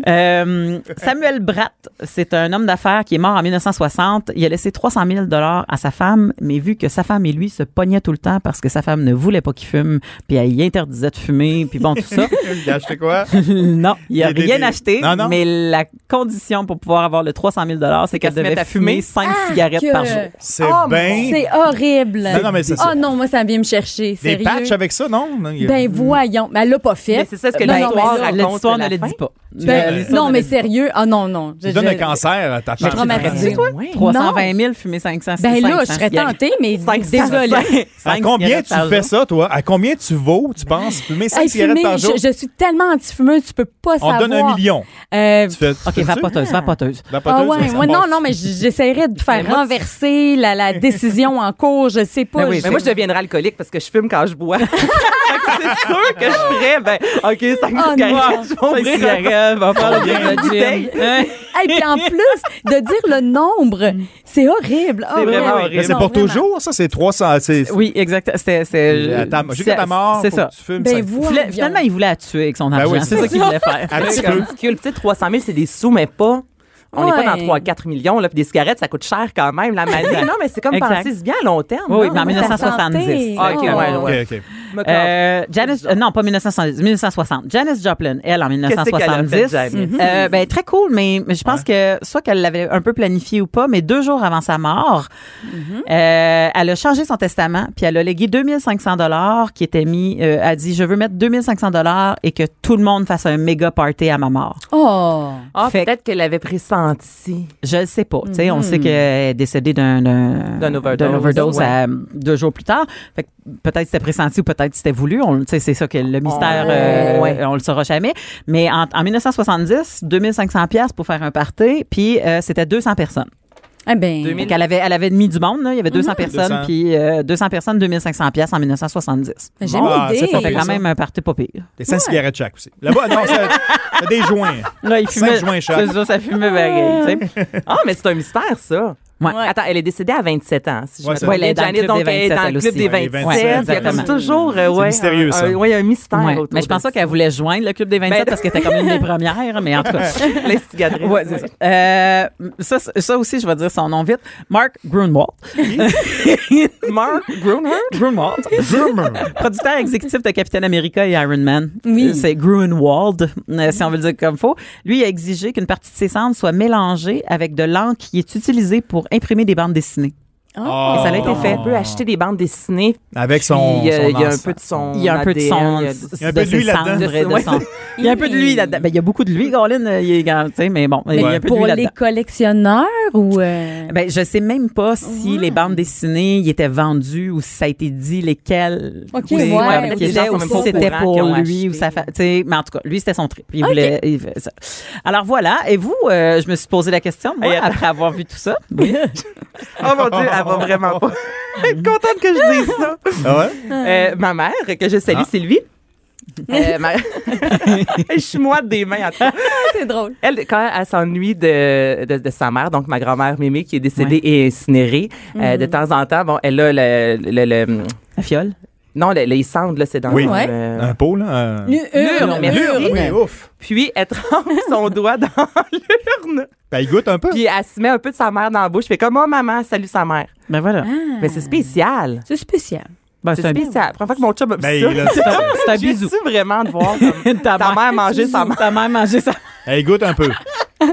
Euh, Samuel Bratt, c'est un homme d'affaires qui est mort en 1960. Il a laissé 300 000 dollars à sa femme, mais vu que sa femme et lui se pognaient tout le temps parce que sa femme ne voulait pas qu'il fume, puis elle y interdisait de fumer, puis bon, tout ça. Il a acheté quoi? non, il a Des- des- rien des- acheté, Non, non. mais la condition pour pouvoir avoir le 300 000 dollars, c'est qu'elle devait fumer fumer. 5 cigarettes que- par jour. C'est Oh, bien. C'est horrible. Non, non, mais c'est Oh ça. non, moi, ça vient me chercher. Des Sérieux? patchs avec ça, non? A- Ben voyons. Mais elle l'a pas fait. Mais c'est ça, ce que Non, non, l'histoire ne le dit pas. Ben, non, mais sérieux. Ah non, non. Je- Tu donnes je- un cancer à ta Je femme. Ouais. 320 000, fumer 500 Ben là, 500 je serais cigarettes. tentée, mais 500, désolée. À Cinq combien tu par fais jour. ça, toi? À combien tu vaux, tu penses? Fumer 5 Hey, cigarettes fumer, par jour? je, je suis tellement anti-fumeuse, tu peux pas On savoir. te donne un million. Euh, Tu fais, OK, vapoteuse, vapoteuse. ah ouais, ouais, non, non, mais j- j'essaierais de faire renverser la, la décision en cours, je sais pas. Ben oui, je- Mais moi, je deviendrais alcoolique parce que je fume quand je bois. C'est sûr que je ferais, ben, OK, 5 Oh cigarettes, non. je vais cigarettes, va faire le? Hey, puis en plus, de dire le nombre, c'est horrible. C'est Oh, vraiment horrible. Mais c'est non, pour vraiment. toujours, ça? C'est 300. c'est- Oui, exact. C'était, ta- Jusqu'à c'est- ta mort, C'est ça. tu fumes Ben Finalement, il voulait la tuer avec son argent. oui, c'est ça qu'il voulait faire. Un petit Comme peu. ridicule. Tu sais, 300 000, c'est des sous, mais pas. On n'est pas dans Ouais. 3-4 millions, là, puis des cigarettes, ça coûte cher quand même, la manie. Non, mais c'est comme penser, c'est bien à long terme. Oui, non? mais en Moi, 1970. Ah, ok, ouais, ouais. OK, OK. Euh, Janice, euh, non, pas 1970, 1960. Janice Joplin, elle, en Qu'est-ce qu'elle a 1970. fait, Janice? Euh, ben, très cool, mais, mais je pense que soit qu'elle l'avait un peu planifié ou pas, mais deux jours avant sa mort, euh, elle a changé son testament, puis elle a légué 2500 dollars qui était mis, elle a dit, je veux mettre 2500 dollars et que tout le monde fasse un méga party à ma mort. Oh. Ah, peut-être qu'elle l'avait pressenti. Je le sais pas. Tu sais, on sait qu'elle est décédée d'un overdose. d'un overdose Ouais. à- deux jours plus tard. Fait peut-être c'était pressenti ou peut-être c'était voulu. C'est ça que le mystère, Oh, euh, ouais. on le saura jamais. Mais en, en 1970, 2500 pièces pour faire un party, puis euh, c'était 200 personnes. Eh ben. 2000. Donc elle avait, elle avait mis du monde. Là. Il y avait 200 personnes, 200. puis euh, 200 personnes, 2500 pièces en 1970. J'ai Ah, une c'est idée. pas Ça fait quand même un party pas pire. Des 5 cigarettes chaque aussi. Là-bas, non, c'est des joints. Là, il fumait, joints chaque. c'est ça, ça fumait pareil, tu sais. Ah, mais c'est un mystère, ça. Ouais. Attends, elle est décédée à 27 ans. Si je Ouais, me c'est trompe Ouais, elle est dans le club donc, des elle est dans 27, le club elle des aussi. 27. Ouais, Il y a comme toujours, euh, ouais, mystérieux, un- ça. un- ouais, il y a un mystère Ouais. autour Mais je pense pas qu'elle voulait joindre le club des 27 Ben- parce qu'elle était comme une des premières, mais en tout cas. L'instigatrice. Ouais, c'est ça. Euh, ça, ça aussi, je vais dire son nom vite. Mark Grunwald. Mark Gruner. Grunwald. Producteur exécutif de Captain America et Iron Man. Oui. Euh, C'est Grunwald, euh, si on veut le dire comme faut. Lui, il a exigé qu'une partie de ses cendres soit mélangée avec de l'encre qui est utilisée pour imprimer des bandes dessinées. Ah. Et ça a été fait. On peut acheter des bandes dessinées. Avec son. puis, euh, son il y a un peu de son. Il y a un peu de son, il y a- un peu de lui là-dedans. de Ouais. Il y a un peu de lui là-dedans. Ben, il y a beaucoup de lui, Colin. euh, Il est, tu sais, mais bon, il y a un peu de Pour lui les collectionneurs ou. euh, Ben, je sais même pas si les bandes dessinées y étaient vendues ou si ça a été dit lesquelles Ok, ou si- ouais, ouais, les gens si pas au c'était pour lui ou sa fa- tu sais, mais en tout cas, lui c'était son trip. Il voulait, il fait ça. Alors voilà, et vous, euh, je me suis posé la question moi après avoir vu tout ça. Oui. Oh mon Dieu, elle va vraiment pas être contente que je dise ça. Ah ouais? Euh, ma mère, que je salue, Ah. Sylvie. Euh, ma- je suis moite des mains, en tout cas. C'est drôle. Elle, quand elle s'ennuie de, de, de sa mère, donc ma grand-mère Mémé, qui est décédée et incinérée, euh, de temps en temps, bon, elle a le... le, le- La fiole. Non, le- les cendres, là, c'est dans Oui. Ouais. euh, Un pot, là? un- L'urne, l'urne. Oui, ouf. Puis, elle trempe son doigt dans l'urne. Ben, il goûte un peu. Puis, elle se met un peu de sa mère dans la bouche. Fait comme, oh, maman, salut sa mère. Ben voilà. Mais c'est spécial. C'est spécial. Ben, C'est spécial. La première fois que mon chum a Ben, ça. il a- c'est un- J'ai bisou. su vraiment de voir comme ta, mère manger sa mère. Ta mère manger sa Eh, il goûte un peu. En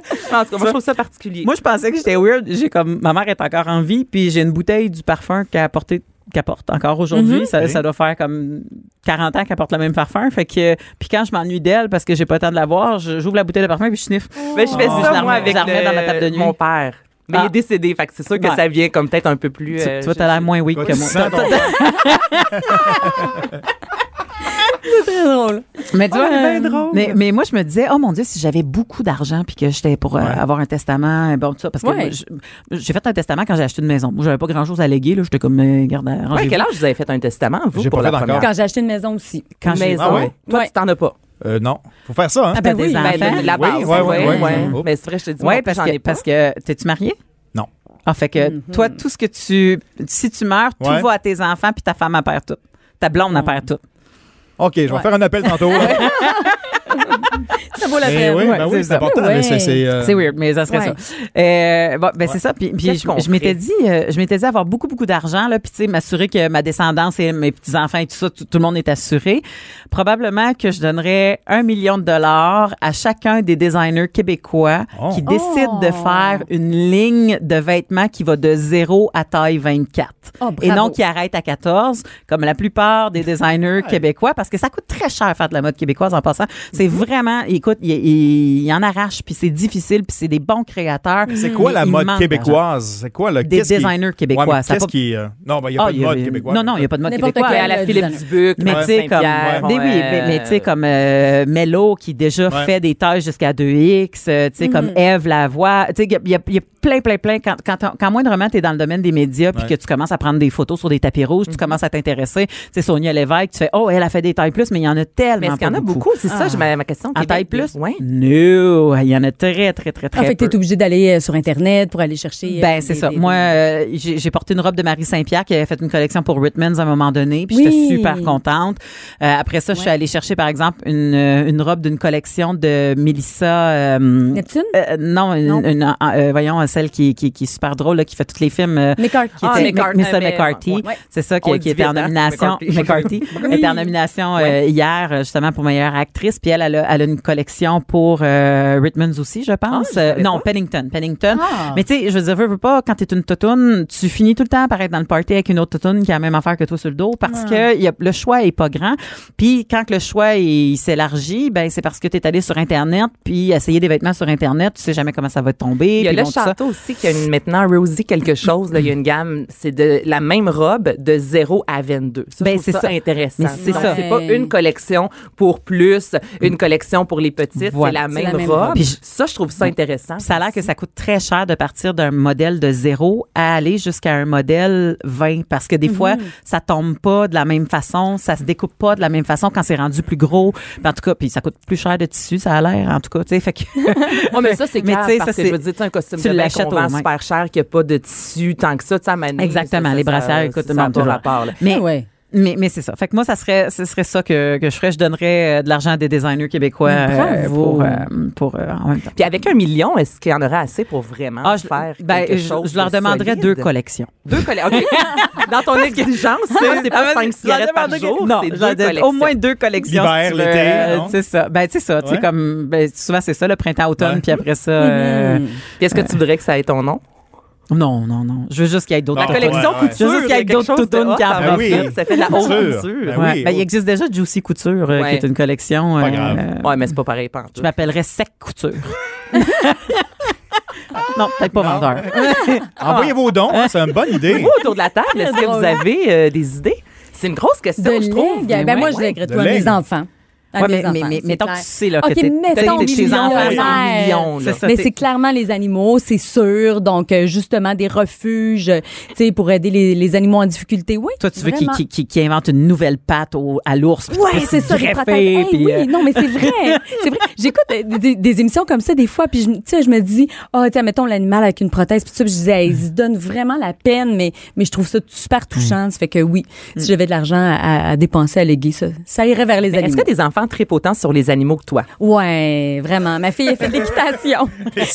tout cas, moi, je trouve ça particulier. Moi, je pensais que j'étais weird. J'ai comme ma mère est encore en vie, puis j'ai une bouteille du parfum qu'elle a porté qu'elle porte encore aujourd'hui. Mhm. ça, Oui. ça doit faire comme 40 ans qu'elle porte le même parfum. Fait que, puis quand je m'ennuie d'elle parce que j'ai pas le temps de la voir, je- j'ouvre la bouteille de parfum puis je sniffe. Mais je fais Oh. ça, Je moi, avec le- dans ma table de nuit. mon père. Mais Ah. il est décédé, fait que c'est sûr que Ouais. ça vient comme peut-être un peu plus... Tu- euh, toi, je- t'as l'air moins weak que tu moi. C'est très drôle. Mais tu vois, c'est bien drôle. Mais, mais moi, je me disais, oh mon Dieu, si j'avais beaucoup d'argent puis que j'étais pour euh, Ouais. avoir un testament, euh, bon, tout ça, parce que Ouais. j'ai fait un testament quand j'ai acheté une maison. Moi, j'avais pas grand chose à léguer, là. J'étais comme, euh, garde, Ouais, arrangez-vous. quel âge vous avez fait un testament, vous, J'ai pour pas la première encore. Quand j'ai acheté une maison aussi. Quand j'ai- maison? Ah ouais? Toi, Ouais. tu t'en as pas? Euh, non. Faut faire ça, hein? Ah ben oui, des ben, enfants? la Oui, base, ouais, ouais, ouais, ouais. ouais. Oups. Mais c'est vrai, je te dis, Oui, parce que, parce que, t'es-tu marié? Non. Ah, fait que, toi, tout ce que tu, si tu meurs, tout Ouais. va à tes enfants puis ta femme en perd tout. Ta blonde en perd tout. OK, je vais Ouais. faire un appel tantôt. Ça vaut la Mais peine. oui, ouais, ben c'est oui, c'est important. Ouais. c'est- euh, C'est weird, mais ça serait Ouais. ça. Euh, bon, ben c'est ça. Puis, je, m'étais dit, euh, je m'étais dit avoir beaucoup beaucoup d'argent là, puis tu sais m'assurer que ma descendance et mes petits enfants et tout ça, tout, tout le monde est assuré. Probablement que je donnerais un million de dollars à chacun des designers québécois Oh. qui décident de Oh. faire une ligne de vêtements qui va de 0 à taille 24 Oh, et non qui arrête à 14 comme la plupart des designers québécois parce que ça coûte très cher faire de la mode québécoise en passant. C'est vraiment, écoute, il, il, il en arrache puis c'est difficile puis c'est des bons créateurs. C'est quoi la mode québécoise? C'est quoi le Des qu'est-ce qui- designers Ouais, québécois. a Qu'est-ce pas- qui. euh, Non, ben, il n'y a pas de mode québécoise. Non, non, il n'y a pas de mode N'importe québécois. à la Philippe. Dubuc, Mais Laurent tu sais, comme, Saint-Pierre, mais oui, ouais, mais, mais tu sais, comme euh, Mello qui déjà Ouais. fait des tailles jusqu'à 2X, euh, tu sais, comme Eve Lavoie, tu sais, il y a- il y, a- il y a plein, plein, plein. Quand, quand, quand moindrement tu es dans le domaine des médias puis Ouais. que tu commences à prendre des photos sur des tapis rouges, tu commences à t'intéresser. Tu sais, Sonia Lévesque, tu fais, oh, elle a fait des tailles plus, mais il y en a tellement Mais est-ce qu'il y en a beaucoup? C'est ça, j'ai ma, ma question. En taille plus? Oui. No, il y en a très, très, très, très Ah, fait peu. t'es obligé d'aller euh, sur Internet pour aller chercher. euh, Ben, c'est ça. des- Moi, euh, j'ai j'ai porté une robe de Marie Saint-Pierre qui avait fait une collection pour Whitman's à un moment donné, puis Oui. j'étais super contente. Euh, après ça, je suis allée chercher, par exemple, une, euh, une robe d'une collection de Melissa... euh, Neptune? euh, non, une, Non. une- euh, voyons, celle qui, qui, qui est super drôle, là, qui fait tous les films. McCarthy. Ah, McCarthy. ouais. C'est ça, qui, qui dit était en hein, nomination. McCarthy. Était en nomination hier, justement, pour meilleure actrice. Puis elle, elle a, elle a une collection pour Richmond's aussi, je pense. Ah, je Euh, non, pas. Pennington. Pennington. Ah. Mais tu sais, je veux dire, veux, veux pas, quand t'es une totoune, tu finis tout le temps par être dans le party avec une autre totoune qui a la même affaire que toi sur le dos parce que y a, le choix est pas grand. Puis quand le choix il, s'élargit, ben c'est parce que t'es allé sur Internet puis essayer des vêtements sur Internet, tu sais jamais comment ça va te tomber. Il y a le bon, château aussi qui a une, maintenant Rosie quelque chose. Là, il y a une gamme, c'est de la même robe de 0 à 22. Ça, Ben, c'est ça, ça. intéressant. C'est ça. C'est pas une collection pour plus, une collection pour les petites. Voilà. C'est la même la même robe. robe. Puis je- ça, je trouve ça intéressant. Ça a l'air que ça coûte très cher de partir d'un modèle de zéro à aller jusqu'à un modèle 20 parce que des fois, ça tombe pas de la même façon, ça se découpe pas de la même façon quand c'est rendu plus gros. En tout cas, puis ça coûte plus cher de tissu, ça a l'air, en tout cas, tu sais, fait que... Ouais, mais ça, c'est Mais clair, tu sais, parce ça, que je c'est- veux dire, un costume tu de bain l'achètes qu'on vend super cher, qui a pas de tissu tant que ça, tu sais, Exactement, les brassières, écoute, ça rapport. Mais, Ouais. Mais, mais c'est ça. Fait que moi, ça serait, ce serait ça que, que je ferais. Je donnerais euh, de l'argent à des designers québécois euh, pour, euh, pour euh, en même temps. Puis avec un million, est-ce qu'il y en aurait assez pour vraiment Ah, je, faire ben, quelque je, chose je leur de demanderais solide? deux collections. Deux collections. OK. Dans ton exigence, c'est pas cinq cigarettes par jour, Non, deux au moins deux collections. L'hiver, l'été, Euh? C'est ça. Ben, c'est ça. Tu sais, Ouais. comme, ben, souvent, c'est ça, le printemps-automne, Ouais. puis après ça. euh, Mhm. Puis est-ce que tu voudrais que ça ait ton nom? Non, non, non. Je veux juste qu'il y ait d'autres La collection ouais, couture. Je veux juste qu'il y ait il y a quelque d'autres toutounes qui en en profitent. profitent. Ça fait de la haute Couture. Ben Ouais. oui, Ben, il oui. existe déjà Juicy Couture, euh, Ouais. qui est une collection. Pas euh, grave. euh, Ouais, mais c'est pas pareil, pas Je m'appellerais Sec Couture. non, peut-être pas Non. vendeur. Envoyez vos dons, hein, c'est une bonne idée. Vous, autour de la table, est-ce que vous avez euh, des idées? C'est une grosse question, De je trouve. Ben, Ouais, moi, je tout à mes enfants. Ouais, mais, mais, enfants, mais c'est mettons que tu sais là, OK, que t'es- tes- enfants sont millions, là. C'est ça. Mais c'est clairement les animaux, c'est sûr. Donc, euh, justement, des refuges, euh, tu sais, pour aider les, les animaux en difficulté. Oui. Toi, tu veux qu'il vraiment. qu'il- qu'il- qu'il invente une nouvelle patte au- à l'ours. Ouais, c'est ça, prothèses. Hey, puis, oui, euh, non, mais c'est vrai. c'est vrai. J'écoute euh, des, des émissions comme ça des fois, puis je, me- tu sais, je me dis, oh, tiens, mettons l'animal avec une prothèse, puis tout ça, puis je disais, hey, ils se donnent vraiment la peine, mais, mais je trouve ça super touchant. Ça fait que oui, si j'avais de l'argent à, à dépenser à léguer, ça, ça irait vers les Mais Est-ce animaux. que des enfants autant sur les animaux que toi. Ouais, vraiment. Ma fille a fait de l'équitation. Écoute.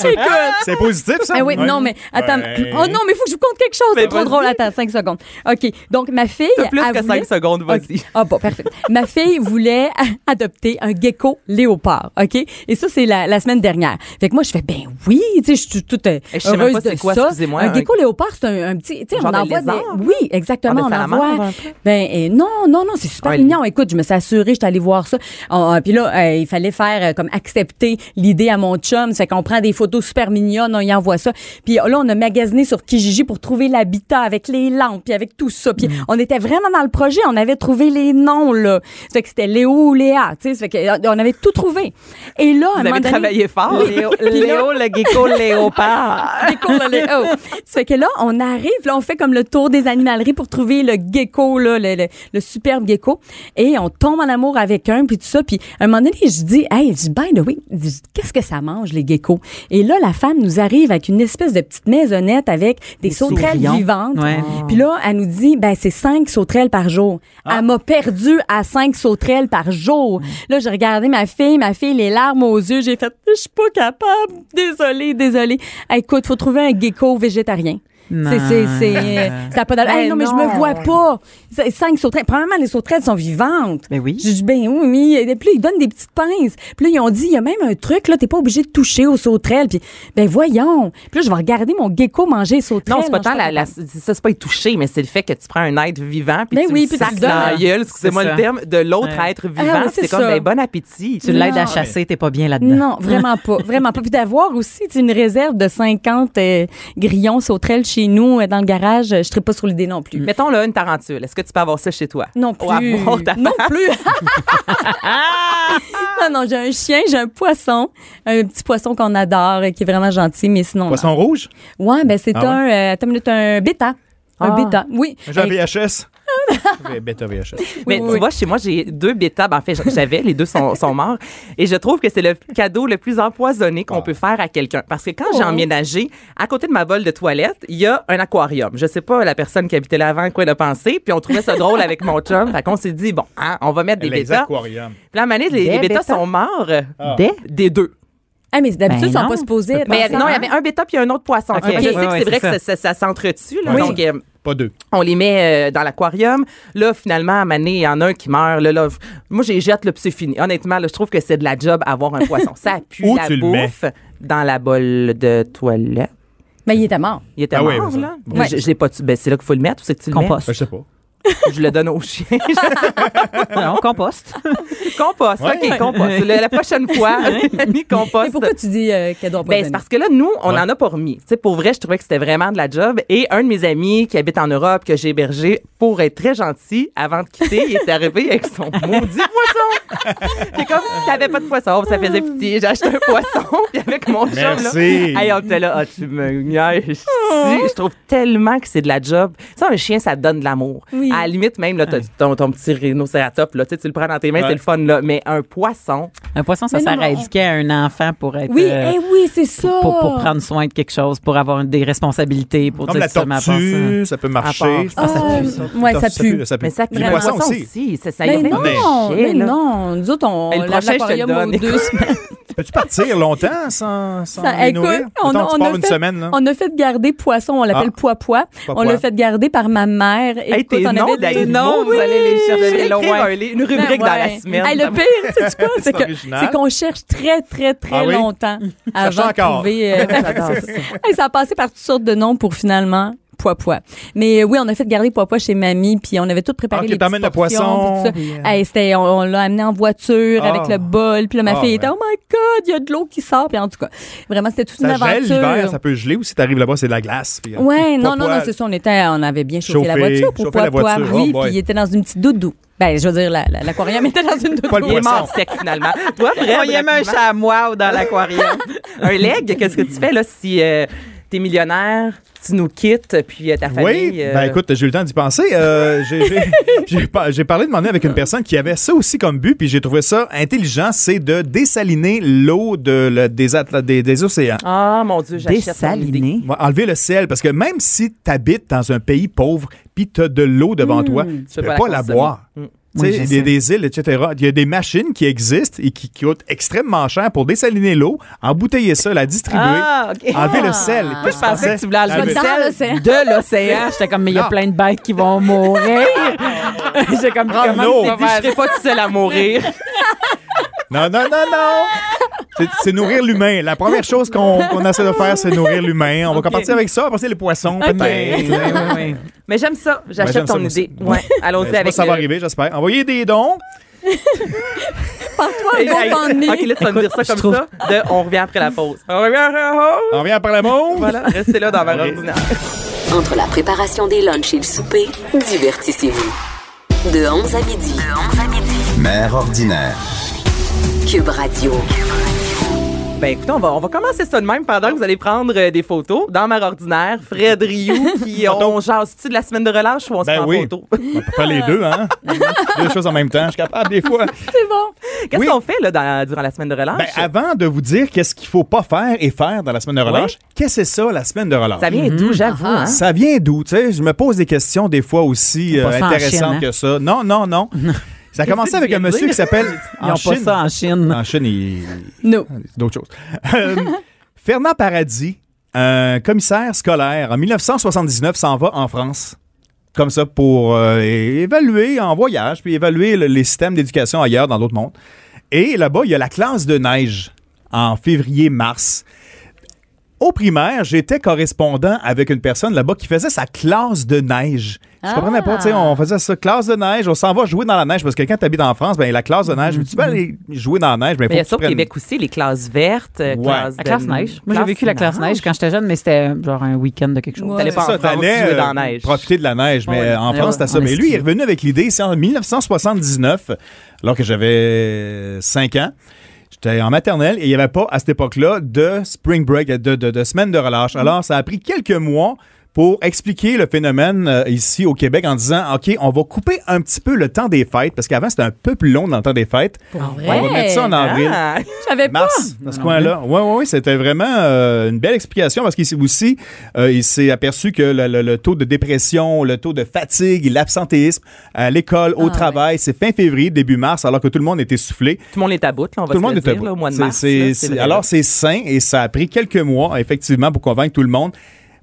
C'est positif, ça? Ah oui, Ouais. non, mais attends. Ouais. Oh non, mais il faut que je vous compte quelque chose. C'est trop drôle. Attends, 5 secondes. OK. Donc, ma fille. Plus que voulait- 5 secondes, vas-y. Ah bon, parfait. Ma fille voulait adopter un gecko léopard, OK? Et ça, c'est la, la semaine dernière. Fait que moi, je fais, ben oui, tu sais, je suis toute euh, je sais même heureuse pas de c'est quoi, ça. excusez-moi, Un un- gecko léopard, c'est un, un petit, tu sais, on envoie des... Oui, exactement, Ah, ben, on envoie... Ben euh, non, non, non, c'est super Ouais, mignon. Écoute, je me suis assurée, j'étais allée voir ça. On- euh, Puis là, euh, il fallait faire euh, comme accepter l'idée à mon chum. C'est qu'on prend des photos super mignonnes, on y envoie ça. Puis là, on a magasiné sur Kijiji pour trouver l'habitat avec les lampes, puis avec tout ça. Mm. Puis on était vraiment dans le projet. On avait trouvé les noms, là. Ça fait que c'était Léo ou Léa, tu sais. Ça fait que, euh, on avait tout trouvé. Et là, à un Vous avez donné- travaillé fort. Léo, Léo, le gecko léopard. Gecko, oh. Ça fait que là, on arrive, là, on fait comme le tour des animaleries pour trouver le gecko, là, le, le, le superbe gecko. Et on tombe en amour avec un, puis tout ça. Puis à un moment donné, je dis, hey, je dis, by the way, qu'est-ce que ça mange, les geckos? Et là, la femme nous arrive avec une espèce de petite maisonnette avec des, sauterelles sourillons. vivantes. Ouais. Puis là, elle nous dit, ben, c'est cinq sauterelles par jour. Elle m'a perdu à cinq sauterelles par jour. Là, j'ai regardé ma fille, ma fille, les larmes aux yeux. J'ai fait, je suis pas capable. Désolée, désolée. Écoute, faut trouver un gecko végétarien. C'est, c'est, c'est, ça a pas d'allure. Ben Hey, non, mais je me non. vois pas. Cinq sauterelles. Premièrement, les sauterelles sont vivantes. Ben oui. J'ai dit, ben oui, oui. Et puis là, ils donnent des petites pinces. Puis là, ils ont dit, il y a même un truc, là, t'es pas obligé de toucher aux sauterelles. Puis, ben voyons. Puis là, je vais regarder mon gecko manger les sauterelles. Non, c'est pas Non, je tant la, la- ça, c'est pas y toucher, mais c'est le fait que tu prends un être vivant puis Ben tu oui, le sacs le dans la gueule, excusez-moi le ça. terme, de l'autre Ouais. être Ah, vivant. ouais, c'est comme, ça. ben, bon appétit. Tu l'aides à Non. chasser, t'es pas bien là-dedans. Non, vraiment pas. Vraiment pas. Puis d'avoir aussi une réserve de 50 euh, grillons sauterelles chez nous euh, dans le garage, je serais pas sur l'idée non plus. Mettons là une tarentule. Est-ce que tu peux avoir ça chez toi? Non Ou plus. avoir ta Non plus. non, non, j'ai un chien, j'ai un poisson, un petit poisson qu'on adore, euh, qui est vraiment gentil, mais sinon. non. Poisson rouge? Ouais, ben c'est Ah ouais? un, euh, attends une minute, un bêta. Un Ah. bêta, oui. J'ai un VHS. Beta VHS. Mais Oui, tu oui. vois, chez moi, j'ai deux bêtas. Ben, en fait, j'avais, les deux sont, sont morts. Et je trouve que c'est le cadeau le plus empoisonné qu'on peut faire à quelqu'un. Parce que quand j'ai Oh. emménagé, à côté de ma bolle de toilette, il y a un aquarium. Je sais pas la personne qui habitait là avant quoi de penser. Puis on trouvait ça drôle avec mon chum. Fait qu'on s'est dit, bon, hein, on va mettre des Les bêtas. aquariums. Puis moment donné, les, les bêtas sont morts. euh, Des? Des deux. Ah, mais d'habitude, Ben ils sont non, pas supposés. Mais non, il y avait un bêta puis un autre poisson. Ok. Je sais Ouais, que ouais, c'est vrai que ça, ça, ça s'entretue. là. Oui. Donc, euh, Pas deux. on les met euh, dans l'aquarium. Là, finalement, à Mané, il y en a un qui meurt. Là, là, moi, j'ai jette, puis c'est fini. Honnêtement, là, je trouve que c'est de la job avoir un poisson. Ça pue Où la tu le mets? bouffe dans la bolle de toilette. Mais il était mort. Il était Ah oui, mort, là. Ouais. Je, je l'ai pas tu- ben, c'est là qu'il faut le mettre ou c'est que tu le Compost. Ben, je sais pas. Je le donne au chien. Non, compost. compost. Ouais. OK, compost. La, la prochaine fois, mi compost. Et pourquoi tu dis euh, qu'elle doit pas Ben, c'est parce que là, nous, on Ouais. en a pas remis. Tu sais, pour vrai, je trouvais que c'était vraiment de la job. Et un de mes amis qui habite en Europe, que j'ai hébergé, pour être très gentil, avant de quitter, il est arrivé avec son maudit poisson. Puis comme, t'avais pas de poisson, ça faisait pitié. J'ai acheté un poisson, puis avec mon chum, là. Merci. Hey, on était là, ah, tu me niaises. Je trouve tellement que c'est de la job. Ça, un chien, ça donne de l'amour. Oui. À la limite, même, là, ton, ton petit rhinocératop, là, tu le prends dans tes mains, Ouais. c'est le fun, là. Mais un poisson, Un poisson, ça sert à éduquer un enfant pour être. Oui, euh, eh oui, c'est ça. pour, pour prendre soin de quelque chose, pour avoir des responsabilités, pour Comme dire la tortue, ça peut marcher. part- Je pense Ah, ça pue, ça. ouais, ça pue. Ça pue. mais ça Les pue. Vraiment. Le poissons poisson aussi. aussi. Ça, ça Mais y non, mais non. Nous autres, on lave prochain, je te le l'aquarium donne. aux deux semaines. Peux-tu partir longtemps sans, sans Ça- les écoute, nourrir? on, tu on pars a une fait, semaine, là. on a fait garder poisson, on l'appelle Ah. pois-pois. On l'a fait garder par ma mère. Hey, Écoute, tes on avait noms, vous allez les chercher loin. une rubrique dans la semaine. Le pire, c'est quoi? C'est C'est que- original. c'est qu'on cherche très, très, très Ah oui? longtemps avant de trouver. euh, ça a passé par toutes sortes de noms pour finalement pois-pois. Mais euh, oui, on a fait garder pois-pois chez mamie, puis on avait tout préparé Ah, ok, les petites le poisson, tout ça. Hey, c'était, on, on l'a amené en voiture Ah. avec le bol, puis là, ma Ah, fille était ouais. oh my god, il y a de l'eau qui sort, puis en tout cas, vraiment c'était toute Ça une gèle l'hiver, aventure. ça peut geler ou si t'arrives là-bas, c'est de la glace. puis, euh, Ouais, non, non, non, c'est ça. On était, on avait bien chauffé la voiture pour pois-pois. voiture. Oui, Oh puis il était dans une petite doudou. Ben, je veux dire, la- la- l'aquarium était dans une doudou. Pas le Il est poisson. mort sec, finalement. Toi, On Fred, y aime un chamois dans l'aquarium. un leg, qu'est-ce que tu fais, là, si euh, t'es millionnaire, tu nous quittes, puis euh, ta famille... Oui, euh, ben écoute, j'ai eu le temps d'y penser. Euh, j'ai- j'ai- j'ai par- j'ai parlé de demander avec une personne qui avait ça aussi comme but, puis j'ai trouvé ça intelligent, c'est de dessaliner l'eau de, le- des, atla- des, des océans. Ah, mon Dieu, j'achète. Ouais, Enlever le sel, parce que même si tu habites dans un pays pauvre, puis tu as de l'eau devant toi, tu peux peux pas pas, la boire. Mm. Oui, sais, je des, îles, etc. Il y a des machines qui existent et qui, qui coûtent extrêmement cher pour dessaliner l'eau, embouteiller ça, la distribuer, Ah, enlever le sel. Moi, je pensais que tu voulais enlever le sel de l'océan. J'étais comme, mais il y a plein de bêtes qui vont mourir. J'étais comme, comment tu vas Je faire serais pas tout seul à mourir. Non, non, non, non! C'est- nourrir l'humain. La première chose qu'on qu'on essaie de faire, c'est nourrir l'humain. On va partir avec ça, après les poissons, peut-être. Oui, oui, oui. Mais j'aime ça. Ben, j'aime J'achète ça, ton idée. Ouais. Ben, Allons-y pas avec si ça va le- arriver, j'espère. Envoyez des dons. Par-toi, Hey, hey, GoFundMe. OK, là, tu vas me dire ça comme trouve- ça. De, on revient après la pause. On revient après la pause. On revient après l'amour. Voilà, restez là dans ma Ok. ordinaire. Entre la préparation des lunchs et le souper, divertissez-vous. De 11 à midi. De 11 à midi. Mère ordinaire. Cube Radio. Ben écoutez, on va, on va commencer ça de même pendant que vous allez prendre euh, des photos. Dans ma ordinaire, Fred Rioux, qui on jase-tu de la semaine de relâche ou on se Ben prend en oui. photo? On peut faire les deux, hein? deux choses en même temps. Je suis capable des fois. C'est bon. Qu'est-ce Oui. qu'on fait là, dans- durant la semaine de relâche? Ben, avant de vous dire qu'est-ce qu'il faut pas faire et faire dans la semaine de relâche, qu'est-ce que c'est ça, la semaine de relâche? ça vient d'où, j'avoue? hein? Ça vient d'où? Tu sais, je me pose des questions des fois aussi Pas euh, ça en intéressantes hein? que ça. Non, non, non. Ça a commencé avec un monsieur qui s'appelle. Ils n'ont pas ça en Chine. En Chine, il. No. d'autres choses. Euh, Fernand Paradis, un commissaire scolaire, en 1979, s'en va en France. Comme ça, pour euh, évaluer en voyage, puis évaluer le- les systèmes d'éducation ailleurs dans d'autres mondes. Et là-bas, il y a la classe de neige en février-mars. Au primaire, j'étais correspondant avec une personne là-bas qui faisait sa classe de neige. Je comprenais pas, tu sais, on faisait ça, classe de neige, on s'en va jouer dans la neige parce que quand tu habites en France, ben la classe de neige, tu vas aller jouer dans la neige, mais Mais il y a faut ça au que tu prennes- Québec aussi, les classes vertes, euh, Ouais. classes La de- classe neige. Moi, j'ai vécu la classe neige quand j'étais jeune, mais c'était genre un week-end de quelque chose. Ouais. T'allais pas ça, en France jouer dans euh, la neige. profiter de la neige. Mais Ouais. euh, en France, c'était ça. Mais lui, il est revenu avec l'idée, c'est en 1979, alors que j'avais 5 ans. J'étais en maternelle et il n'y avait pas, à cette époque-là, de spring break, de, de, de semaine de relâche. Alors, ça a pris quelques mois pour expliquer le phénomène euh, ici au Québec en disant, OK, on va couper un petit peu le temps des fêtes, parce qu'avant, c'était un peu plus long dans le temps des fêtes. Pour On va vrai? mettre ça en avril. Ah, Je savais pas. Mars, dans ce coin-là. Oui, oui, oui, c'était vraiment euh, une belle explication parce qu'il s'est aussi, euh, il s'est aperçu que le, le- le taux de dépression, le taux de fatigue l'absentéisme à l'école, au Ah, travail, c'est fin février, début mars, alors que tout le monde était soufflé. tout le monde est à bout, là, on va Tout le se monde le était dire, là, au mois de mars. là, vrai. alors, c'est sain et ça a pris quelques mois, effectivement, pour convaincre tout le monde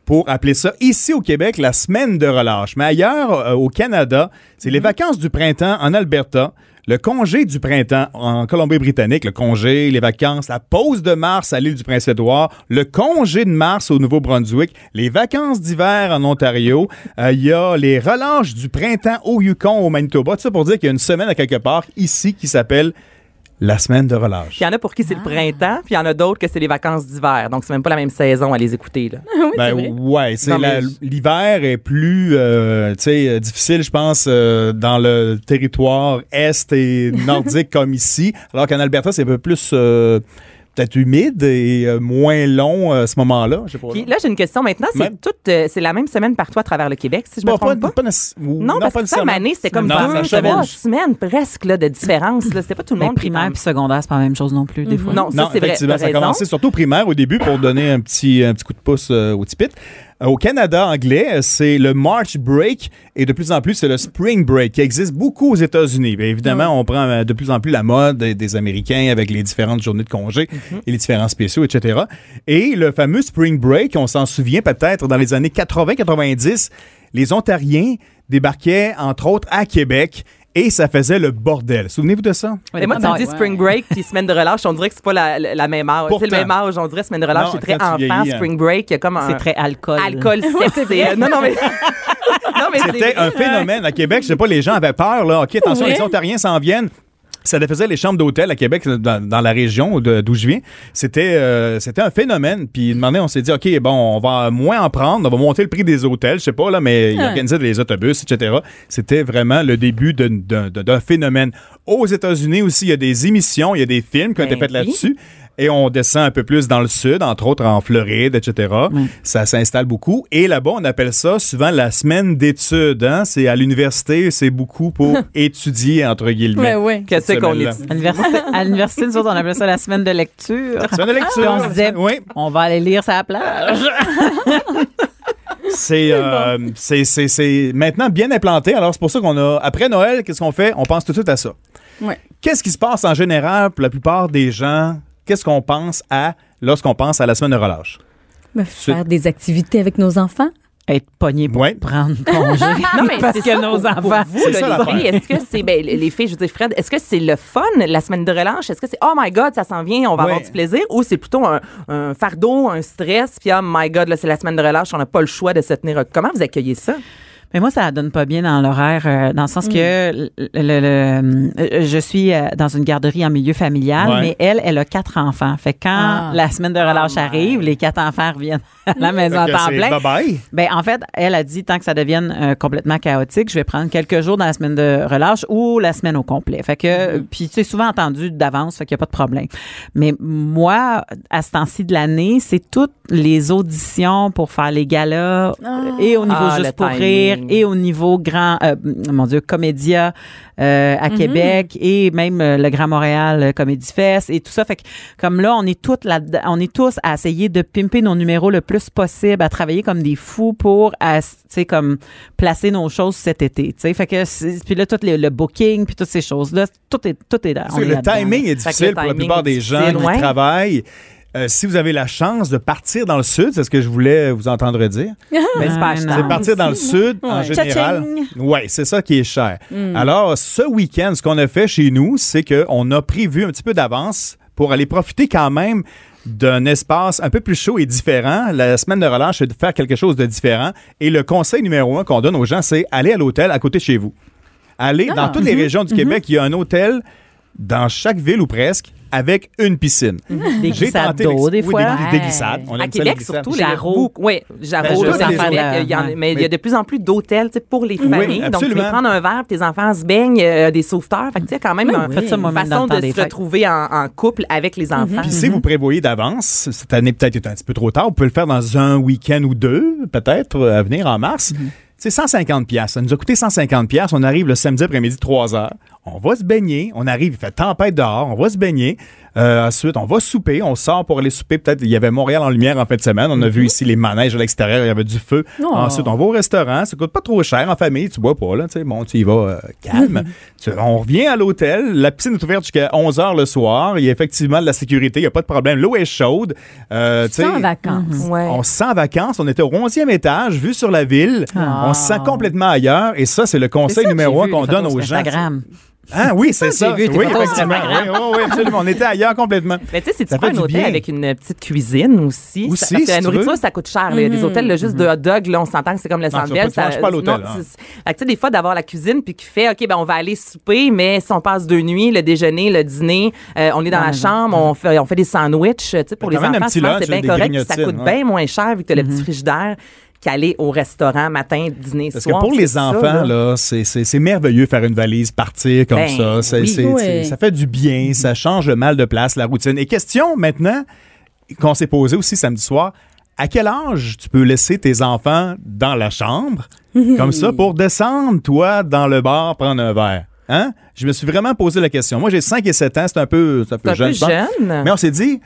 pour appeler ça ici au Québec la semaine de relâche. Mais ailleurs, euh, au Canada, c'est Mhm. les vacances du printemps en Alberta, le congé du printemps en Colombie-Britannique, le congé, les vacances, la pause de mars à l'île du Prince-Édouard, le congé de mars au Nouveau-Brunswick, les vacances d'hiver en Ontario, euh, il y a les relâches du printemps au Yukon, au Manitoba. Tout ça pour dire qu'il y a une semaine à quelque part ici qui s'appelle la semaine de relâche. Puis il y en a pour qui c'est Ah. le printemps, puis il y en a d'autres que c'est les vacances d'hiver. Donc, c'est même pas la même saison à les écouter. Là. Ben, vrai. ouais, c'est l'hiver est plus euh, tu sais euh, difficile je pense euh, dans le territoire est et nordique comme ici, alors qu'en Alberta c'est un peu plus euh, peut-être humide et euh, moins long euh, à ce moment-là. Puis là, j'ai une question maintenant. C'est Même. toute, euh, c'est la même semaine partout à travers le Québec, si je me pas, trompe pas? pas, pas nécess- ou- Non, parce pas que ça, année, c'était comme Non, deux, ça trois semaines presque là, de différence. là. C'était pas tout le Mais monde qui primaire puis secondaire, c'est pas la même chose non plus, des fois. Non, ça, Non, c'est vrai. ça a raison. commencé surtout primaire au début pour donner un petit, un petit coup de pouce euh, au tipit. Euh, Au Canada anglais, c'est le March Break et de plus en plus, c'est le Spring Break qui existe beaucoup aux États-Unis. Évidemment, on prend euh, de plus en plus la mode des, des Américains avec les différentes journées de congé et les différents spéciaux, etc. Et le fameux Spring Break, on s'en souvient peut-être dans les années 80-90, les Ontariens débarquaient entre autres à Québec et ça faisait le bordel. Souvenez-vous de ça? Et moi, tu me dis spring break puis semaine de relâche, on dirait que c'est pas la, la, la même âge. C'est le même âge, on dirait semaine de relâche, c'est très enfant. vieillis, hein. Spring break, il y a comme un C'est très alcool. alcool c'est Non, non, mais. non, mais c'est C'était un phénomène à Québec. Je sais pas, les gens avaient peur. Là. OK, attention, Ouais. les Ontariens s'en viennent. Ça faisait les chambres d'hôtel à Québec, dans, dans la région d'où je viens. C'était euh, c'était un phénomène. Puis, demandé, on s'est dit, OK, bon, on va moins en prendre, on va monter le prix des hôtels, je sais pas, là, mais ils Ouais. organisaient des autobus, etc. C'était vraiment le début d'un- phénomène. Aux États-Unis aussi, il y a des émissions, il y a des films qui ont été Ben faits oui. Et on descend un peu plus dans le sud, entre autres en Floride, etc. Ça s'installe beaucoup. Et là-bas, on appelle ça souvent la semaine d'études. Hein? C'est à l'université, c'est beaucoup pour étudier, entre guillemets. Ouais, ouais. Qu'est-ce qu'on À l'université, à nous autres, on appelait ça la semaine de lecture. Semaine de lecture. Puis on se disait, Oui. on va aller lire sa plage. C'est euh, c'est- c'est- c'est maintenant bien implanté. Alors, c'est pour ça qu'on a. Après Noël, qu'est-ce qu'on fait? On pense tout de suite à ça. Ouais. Qu'est-ce qui se passe en général pour la plupart des gens? Qu'est-ce qu'on pense à lorsqu'on pense à la semaine de relâche? Faire des activités avec nos enfants? Être pogné pour Ouais. prendre congé. Non, mais parce que ça, nos pour- pour enfants. vous, là, les filles, est-ce que c'est ben, les filles, je veux dire Fred, est-ce que c'est le fun la semaine de relâche? Est-ce que c'est oh my god, ça s'en vient, on va Ouais. avoir du plaisir? Ou c'est plutôt un, un fardeau, un stress puis oh my god, là c'est la semaine de relâche, on n'a pas le choix de se tenir. Comment vous accueillez ça? Mais moi, ça la donne pas bien dans l'horaire, euh, dans le sens que le, le- le- euh, je suis euh, dans une garderie en milieu familial, Ouais. mais elle, elle a quatre enfants. Fait que quand Ah. la semaine de relâche Oh my. arrive, les quatre enfants reviennent à la maison que temps c'est plein. bye-bye. Ben en fait, elle a dit tant que ça devienne euh, complètement chaotique, je vais prendre quelques jours dans la semaine de relâche ou la semaine au complet. Fait que puis tu sais souvent entendu d'avance, fait qu'il y a pas de problème. Mais moi à ce temps-ci de l'année, c'est toutes les auditions pour faire les galas euh, et au niveau Ah, juste pour timing. rire et au niveau grand euh, mon dieu comédia euh, à Québec et même euh, le Grand Montréal euh, Comedy Fest et tout ça fait que comme là on est toutes là on est tous à essayer de pimper nos numéros le plus possible à travailler comme des fous pour tu sais comme placer nos choses cet été tu sais fait que puis là tout le, le booking puis toutes ces choses là tout est tout est, Parce on que est le timing est difficile le pour la plupart des gens difficile, qui ouais. travaillent. Euh, si vous avez la chance de partir dans le sud, c'est ce que je voulais vous entendre dire. Ben, c'est pas Ah, achetant. C'est partir dans le sud en général. Oui, c'est ça qui est cher. Alors, ce week-end, ce qu'on a fait chez nous, c'est qu'on a prévu un petit peu d'avance pour aller profiter quand même d'un espace un peu plus chaud et différent. La semaine de relâche, c'est de faire quelque chose de différent. Et le conseil numéro un qu'on donne aux gens, c'est aller à l'hôtel à côté de chez vous. Aller dans toutes les régions du Québec, il y a un hôtel dans chaque ville ou presque avec une piscine. des J'ai glissades d'eau des oui, fois des, des glissades. On à aime ça, les Québec, glissades. surtout, Jarreau. les Oui, Jarreau, Ben, les y en- autres, mais il y a de plus en plus d'hôtels tu sais, pour les familles. Donc, tu peux prendre un verre, tes enfants se baignent, euh, des sauveteurs. Fait que, tu sais, quand même, un- Faites ça une façon de des se retrouver en, en couple avec les enfants. Puis si vous prévoyez d'avance, cette année peut-être est un petit peu trop tard, vous pouvez le faire dans un week-end ou deux, peut-être, euh, à venir en mars. C'est 150 pièces. Ça nous a coûté 150 pièces. On arrive le samedi après-midi 3 heures. On va se baigner. On arrive, il fait tempête dehors. On va se baigner. Euh, ensuite, on va souper. On sort pour aller souper. Peut-être, il y avait Montréal en lumière en fin de semaine. On a vu ici les manèges à l'extérieur. Il y avait du feu. Oh. Ensuite, on va au restaurant. Ça coûte pas trop cher en famille. Tu bois pas, là. Tu sais, bon, tu y vas euh, calme. Tu- on revient à l'hôtel. La piscine est ouverte jusqu'à 11 heures le soir. Il y a effectivement de la sécurité. Il n'y a pas de problème. L'eau est chaude. Euh, tu sais, Sans vacances. Ouais. on se sent en vacances. On était au 11e étage, vue sur la ville. On se sent complètement ailleurs. Et ça, c'est le conseil ça numéro un qu'on les donne aux gens. Instagram. Ah oui, c'est ça, ça. vu oui, effectivement. Oui, oui, oui, absolument. On était ailleurs complètement. Mais tu sais, si tu Ça prends un hôtel bien. avec une petite cuisine aussi, Aussi, ça- parce que si la tu nourriture, ça coûte cher. y a des hôtels là, juste de hot dog, là, on s'entend que c'est comme le tu Bell. vas pas- l'hôtel, hein. tu sais, des fois, d'avoir la cuisine puis qui fait, OK, ben on va aller souper, mais si on passe deux nuits, le déjeuner, le dîner, euh, on est dans la chambre, on fait, on fait des sandwichs, tu sais, pour les enfants, c'est bien correct, ça coûte bien moins cher vu que tu as le petit frigidaire qu'aller au restaurant matin, dîner, Parce que soir. pour les ça, enfants, là, c'est- c'est c'est merveilleux faire une valise, partir comme Ben, ça. C'est- oui. Ça fait du bien, ça change le mal de place, la routine. Et question maintenant qu'on s'est posée aussi samedi soir, à quel âge tu peux laisser tes enfants dans la chambre, comme ça, pour descendre, toi, dans le bar, prendre un verre? Hein? Je me suis vraiment posé la question. Moi, j'ai 5 et 7 ans, c'est un peu, c'est un peu jeune. Mais on s'est dit,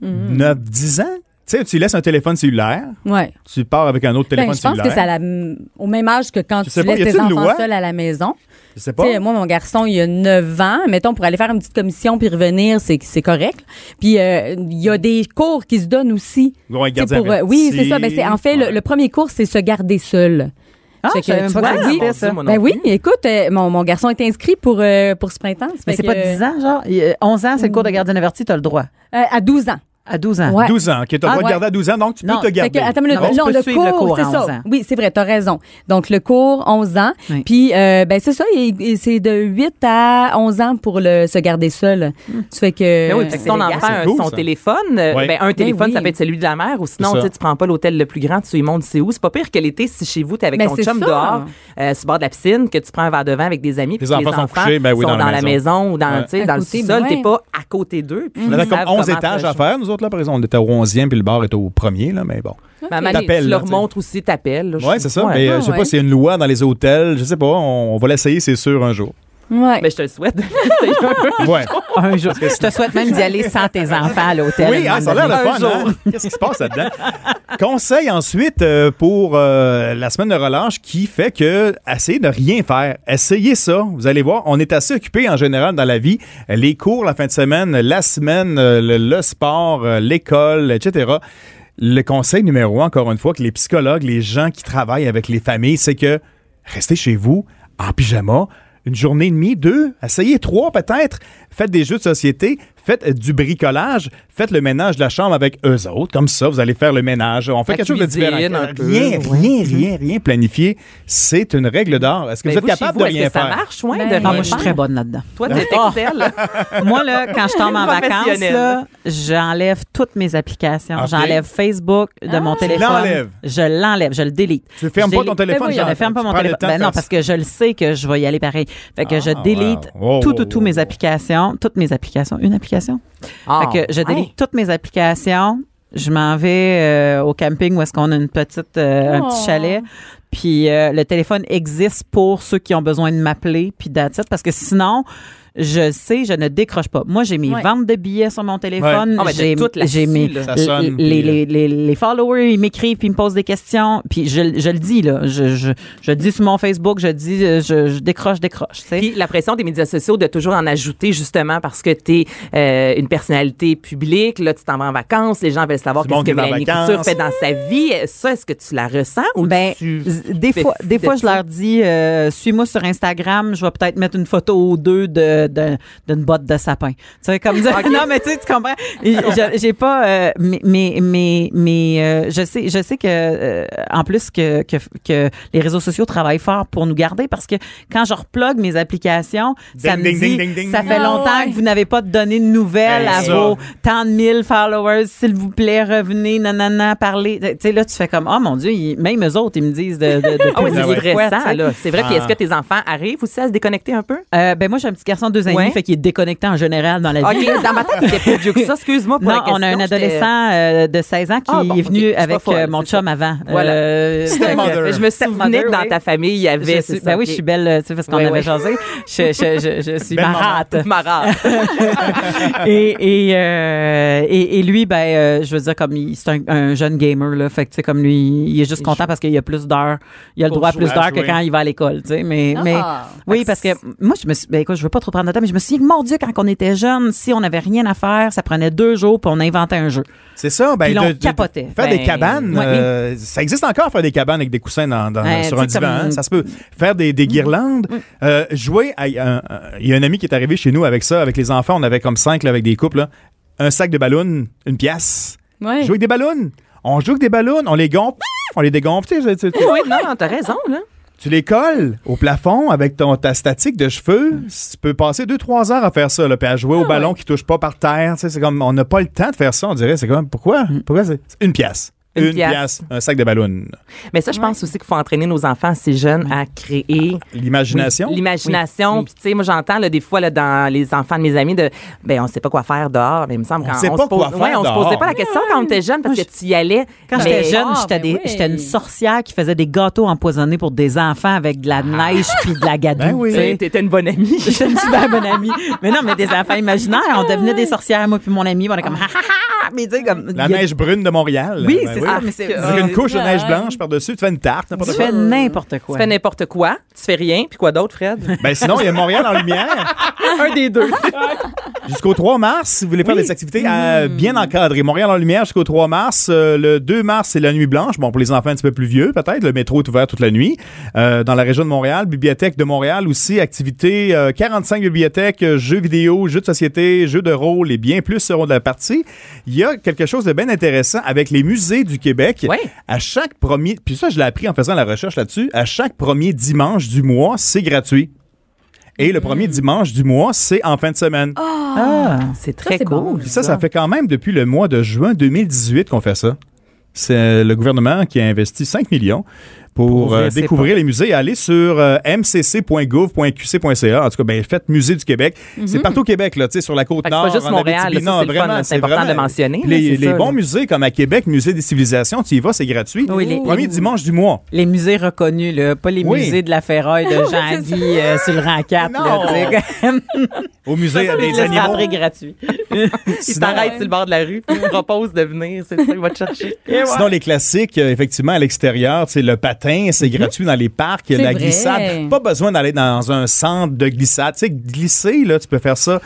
9, 10 ans? Tu sais, tu laisses un téléphone cellulaire, Ouais. tu pars avec un autre Ben, téléphone je pense cellulaire. que c'est au même âge que quand Je tu laisses tes enfants seuls à la maison? Je sais Tu pas. sais, moi, mon garçon, il a 9 ans. Mettons, pour aller faire une petite commission puis revenir, c'est c'est correct. Puis, euh, il y a des cours qui se donnent aussi. Tu pour, euh, oui, c'est ça. Ben, c'est, en fait, le, Ouais. le premier cours, c'est se garder seul. Ah, que, tu pas vois, ça oui. ça. Ben oui, écoute, euh, mon, mon garçon est inscrit pour, euh, pour ce printemps. Mais c'est pas que, 10 ans, genre? Il y a 11 ans, c'est le cours de gardien averti, t'as le droit. euh, à 12 ans. À 12 ans. Ouais. 12 ans, OK, tu as le Ah, de ouais. garder à 12 ans, donc tu peux te garder. Que, attends une minute. Non, tu Non, peux le suivre le cours, cours c'est à 11 ça. ans. Oui, c'est vrai, t'as raison. Donc, le cours, 11 ans. Oui. Puis, euh, ben, c'est ça, et- et c'est de 8 à 11 ans pour le, se garder seul. Ça fait que. Mais Ben oui, puis si ton légal. enfant a son ça. téléphone, euh, Ouais. ben, un téléphone, oui. ça peut être celui de la mère, ou sinon, tu tu prends pas l'hôtel le plus grand, tu lui montres c'est où? C'est pas pire que l'été, si chez vous, tu es avec Ben, ton c'est chum ça. dehors, euh, sur le bord de la piscine, que tu prends un verre de vin avec des amis, puis Les enfants sont couchés, ben oui, dans la maison. ou dans, tu le ben t'es ouais. pas à côté d'eux. puis On avait comme savent 11 comment étages à faire, nous autres, là, par exemple. On était au 11e, puis le bar était au premier, là, mais bon. Moment donné, T'appelles, tu là, leur montres aussi, t'appelles. je- c'est ça. ouais. Mais euh, Ah, je sais ouais. pas a une loi dans les hôtels. Je sais pas. On, on va l'essayer, c'est sûr, un jour. Ouais. Mais je te le souhaite. Ouais. Un jour. Je te souhaite même d'y aller sans tes enfants à l'hôtel. Oui, ah, ça a l'air le fun. hein? Qu'est-ce qui se passe là-dedans? Conseil ensuite euh, pour euh, la semaine de relâche qui fait que essayez de rien faire. Essayez ça. Vous allez voir, on est assez occupé en général dans la vie. Les cours la fin de semaine, la semaine, euh, le, le sport, l'école, etc. Le conseil numéro un, encore une fois, que les psychologues, les gens qui travaillent avec les familles, c'est que restez chez vous en pyjama. Une journée et demie, deux, essayez trois peut-être. Faites des jeux de société, faites du bricolage, faites le ménage de la chambre avec eux autres. Comme ça, vous allez faire le ménage. On fait quelque chose de différent. Rien, rien, rien, rien planifié. C'est une règle d'or. Est-ce que Mais vous êtes vous, chez capable vous, de rien que ça faire? marche, ouais, Ben, Ah, moi, je suis faire? très bonne là-dedans. Toi, t'es Ah. excelle. Moi, là, quand je tombe en vacances, là, j'enlève toutes mes applications. J'enlève Facebook de mon Tu téléphone. Je l'enlève, je le délite. Tu fermes Je pas ton téléphone, Ben oui, je ne ferme pas mon téléphone. Ben non, faire parce que je le sais que je vais y aller pareil. Fait que je Ah, délite wow. Wow, tout, wow, tout, tout wow. mes applications, toutes mes applications. Une application? Ah, Fait que je délite. Toutes mes applications. Je m'en vais euh, au camping où est-ce qu'on a une petite, euh, un Oh. petit chalet. Puis euh, le téléphone existe pour ceux qui ont besoin de m'appeler. Puis it. parce que sinon, je sais, je ne décroche pas. Moi, j'ai mes Ouais. ventes de billets sur mon téléphone. Ah, j'ai mes les, euh, les, les, les followers, ils m'écrivent puis ils me posent des questions. Puis je, je le dis là, je, je, je le dis sur mon Facebook, je dis, euh, je, je décroche, décroche. Puis la pression des médias sociaux de toujours en ajouter justement parce que tu es une personnalité publique, là tu t'en vas en vacances, les gens veulent savoir qu'est-ce que Mélanie. Couture fait dans sa vie. Ça, est-ce que tu la ressens ou Ben, tu des fois, des de fois, je leur dis, euh, suis-moi sur Instagram, je vais peut-être mettre une photo ou deux de, de- d'une botte de sapin. Tu sais, comme dire, non, mais tu sais, tu comprends? J'ai pas, euh, mais, mais, mais, mais, euh, je sais, je sais que, euh, en plus que, que, que les réseaux sociaux travaillent fort pour nous garder parce que quand je replogue mes applications, ça Ding, me ding, dit, ding, ding, ding. ça fait Ah, longtemps ouais. que vous n'avez pas donné de nouvelles à ça. vos tant de mille followers, s'il vous plaît, revenez, nanana, parlez. Tu sais, là, tu fais comme, oh mon Dieu, ils- même eux autres, ils me disent de, de, de Ah oui, c'est stressant, sais? là. C'est vrai. Puis est-ce Ah. que tes enfants arrivent aussi à se déconnecter un peu? Ben moi, j'ai un petit garçon de deux ans et demi, fait qu'il est déconnecté en général dans la vie. OK, dans ma tête, il était plus vieux que ça. Excuse-moi pour Non, la question. on a un adolescent euh, de 16 ans qui Ah, bon, est venu avec folle, euh, mon chum ça. avant. Voilà. Euh. Mais Je me souvenais que dans ta famille, il y avait. suis, ben oui, je suis belle, tu sais, parce qu'on Oui, avait oui. jasé. Je, je, je, je suis marate. Marat. et, et, euh, et, et lui, ben, je veux dire, comme il- c'est un, un jeune gamer, là. Fait que, tu sais, comme lui, il est juste content parce qu'il y a plus d'heures. Il a le droit à plus d'heures que quand il va à l'école, tu sais. Mais, Ah. mais, oui, parce que moi, je me suis, ben, écoute, je veux pas trop prendre de temps, mais je me suis dit, mon Dieu, quand on était jeune, si on n'avait rien à faire, ça prenait deux jours puis on inventait un jeu. C'est ça. Ben, Puis de- on. Faire des Ben, cabanes, ouais. euh, ça existe encore, faire des cabanes avec des coussins dans, dans- Ouais, sur un divan. comme- hein, Ça se peut. Faire des, des guirlandes. euh, jouer. à- un- un- Il y a un ami qui est arrivé chez nous avec ça, avec les enfants. On avait comme cinq là, avec des couples. là. Un sac de ballons, une pièce. Ouais. Jouer avec des ballons. On joue avec des ballons, on les gonfle, on les dégonfle. Tu, sais, tu- tu- Oui, non, t'as raison, là. Tu les colles au plafond avec ton, ta statique de cheveux. Tu peux passer 2-3 heures à faire ça, là, puis à jouer au ballon qui touche pas par terre. Tu sais, C'est comme, on n'a pas le temps de faire ça, on dirait. C'est comme, pourquoi? Pourquoi c'est? C'est une pièce? Une Une, pièce. pièce. un sac de ballons. Mais ça, je pense aussi qu'il faut entraîner nos enfants assez jeunes à créer L'imagination? L'imagination. Oui. Puis, tu sais, moi, j'entends, là, des fois, là, dans les enfants de mes amis, de, ben, on sait pas quoi faire dehors. Mais il me semble On qu'on sait on pas se pose, quoi faire ouais, on se dehors. posait pas la question quand on était jeune parce Moi, que tu y allais. Quand j'étais jeune, Ah, j'étais ben oui. j'étais une sorcière qui faisait des gâteaux empoisonnés pour des enfants avec de la neige puis de la gadoue. Ben oui. tu sais. Tu T'étais une bonne amie. J'étais une super bonne amie. Mais non, mais des enfants imaginaires. On devenait des sorcières, moi puis mon ami. On est comme, ha, ha, ha. Mais tu sais, comme. La a- neige brune de Montréal. Oui, Ben Mais c'est. Avec une couche de neige blanche par-dessus, tu fais une tarte, n'importe Tu quoi. fais n'importe quoi. Tu fais n'importe quoi, tu fais rien, puis quoi d'autre, Fred? Ben sinon, il y a Montréal en lumière. un des deux. Jusqu'au 3 mars, si vous voulez faire des activités euh, bien encadrées. Montréal en lumière jusqu'au 3 mars. Euh, le 2 mars, c'est la nuit blanche. Bon, pour les enfants un petit peu plus vieux, peut-être. Le métro est ouvert toute la nuit. Euh, dans la région de Montréal, Bibliothèque de Montréal aussi, activités, euh, 45 bibliothèques, jeux vidéo, jeux de société, jeux de rôle et bien plus seront de la partie. Il y a quelque chose de bien intéressant avec les musées du Québec. Ouais. À chaque premier, puis ça, je l'ai appris en faisant la recherche là-dessus, à chaque premier dimanche du mois, c'est gratuit. Et le premier dimanche du mois, c'est en fin de semaine. Ah. C'est très cool. bon. Ça, ça fait quand même depuis le mois de juin 2018 qu'on fait ça. C'est le gouvernement qui a investi 5 millions pour Pour euh, découvrir les musées. Allez sur euh, mcc.gouv.qc.ca. En tout cas, ben, faites Musée du Québec. C'est partout au Québec, là, tu sais, sur la côte Fait que c'est nord. pas juste en Montréal, là, Non, c'est fun, vraiment, c'est important de le mentionner, Les, c'est les ça, bons là. musées, comme à Québec, Musée des civilisations, tu y vas, c'est gratuit. Oui, les- Premier les- dimanche du mois. Les musées reconnus, là, pas les Oui. musées de la ferraille de Jean-Guy euh, sur le rang 4. Non. Là. Au musée Ça, des laisse animaux. rentrer gratuit. Il Sinon- t'arrête sur le bord de la rue, puis il te propose de venir, c'est ça, il va te chercher. Sinon, les classiques, euh, effectivement, à l'extérieur, c'est le patin, c'est gratuit dans les parcs, C'est la vrai. glissade. Pas besoin d'aller dans un centre de glissade. Tu sais, glisser, là, tu peux faire ça.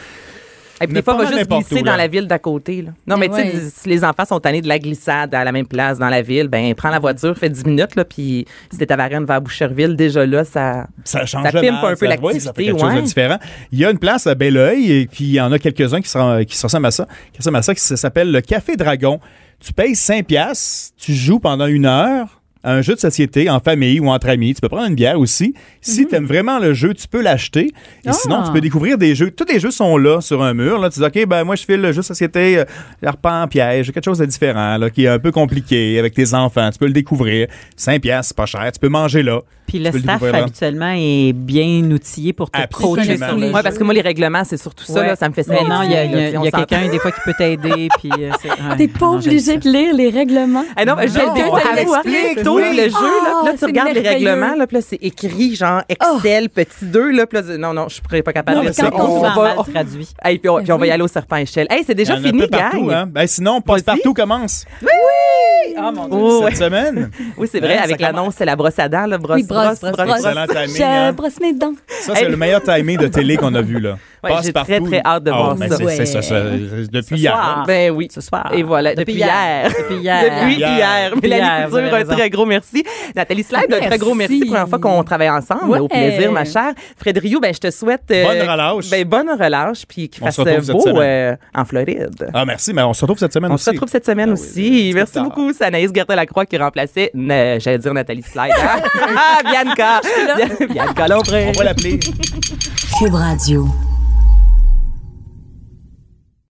Et puis Mais des fois, pas on va juste glisser où, dans la ville d'à côté. Là. Non, mais, Mais tu sais, ouais. si les enfants sont tannés de la glissade à la même place dans la ville, ben prends la voiture, fais 10 minutes, là, puis si t'es à Varennes vers Boucherville, déjà là, ça... Ça change Ça pimpe mal, un peu ça- oui, ça fait l'activité, quelque chose de ouais. différent. Il y a une place à Belleuil, et puis il y en a quelques-uns qui, se- qui se ressemblent à ça, qui ressemblent à ça, qui s- s'appelle le Café Dragon. Tu payes 5 piastres, tu joues pendant une heure un jeu de société en famille ou entre amis. Tu peux prendre une bière aussi. Si tu aimes vraiment le jeu, tu peux l'acheter. Et Ah. sinon, tu peux découvrir des jeux. Tous les jeux sont là sur un mur. Là. Tu dis, OK, ben moi, je file le jeu de société, euh, l'arpent en piège, quelque chose de différent, là, qui est un peu compliqué avec tes enfants. Tu peux le découvrir. 5 piastres, c'est pas cher. Tu peux manger là. Puis le le staff, habituellement, est bien outillé pour te coacher sur le les Ouais, parce que moi, les règlements, c'est surtout ça, Ouais. là, ça me fait ça. Mais non, il y a, quelqu'un, des fois, qui peut t'aider. Puis, euh, c'est- ouais. T'es pas obligé de lire les règlements. Ah non, j'ai oui. le jeu, là, puis là, tu regardes les règlements, là, là, c'est écrit genre Excel, petit 2, là, puis là, non, non, je suis pas capable de ça. On va- traduit. Puis on, puis on va y Oui. aller au serpent échelle. Hey, c'est déjà Il y en a un fini, peu partout, gang. hein. Ah, mon Dieu. Oh, ouais. cette semaine? Oui, c'est vrai, Hein, avec l'annonce, c'est la brosse à dents, là, brosse, Oui, brosse, brosse, brosse. Excellent timing, Je hein. brosse mes dents. Ça, c'est Hey. le meilleur timing de télé qu'on a vu, là. Ouais, j'ai très, très hâte de Ah, voir ben, ça. c'est- c'est ça, ça, Depuis Ce hier. soir. Ben oui. Ce soir. Et voilà, depuis, hier. Depuis hier. Depuis Hier. Depuis hier, vous Couture, avez un raison. très gros merci. Nathalie Slide, un très gros merci. Merci. Première fois qu'on travaille ensemble. Ouais. Au plaisir, ma chère. Frédéric, ben, je te souhaite. euh, Bonne relâche. Ben, bonne relâche, puis qu'il On fasse beau euh, en Floride. Ah, merci, mais on se retrouve cette semaine On aussi. se retrouve cette semaine Ah aussi. Merci beaucoup. Anaïs Gertin-Lacroix qui remplaçait, euh, j'allais dire Nathalie Slide. hein? Ah, Bianca. Bianca Lompré. On va l'appeler. Cube Radio.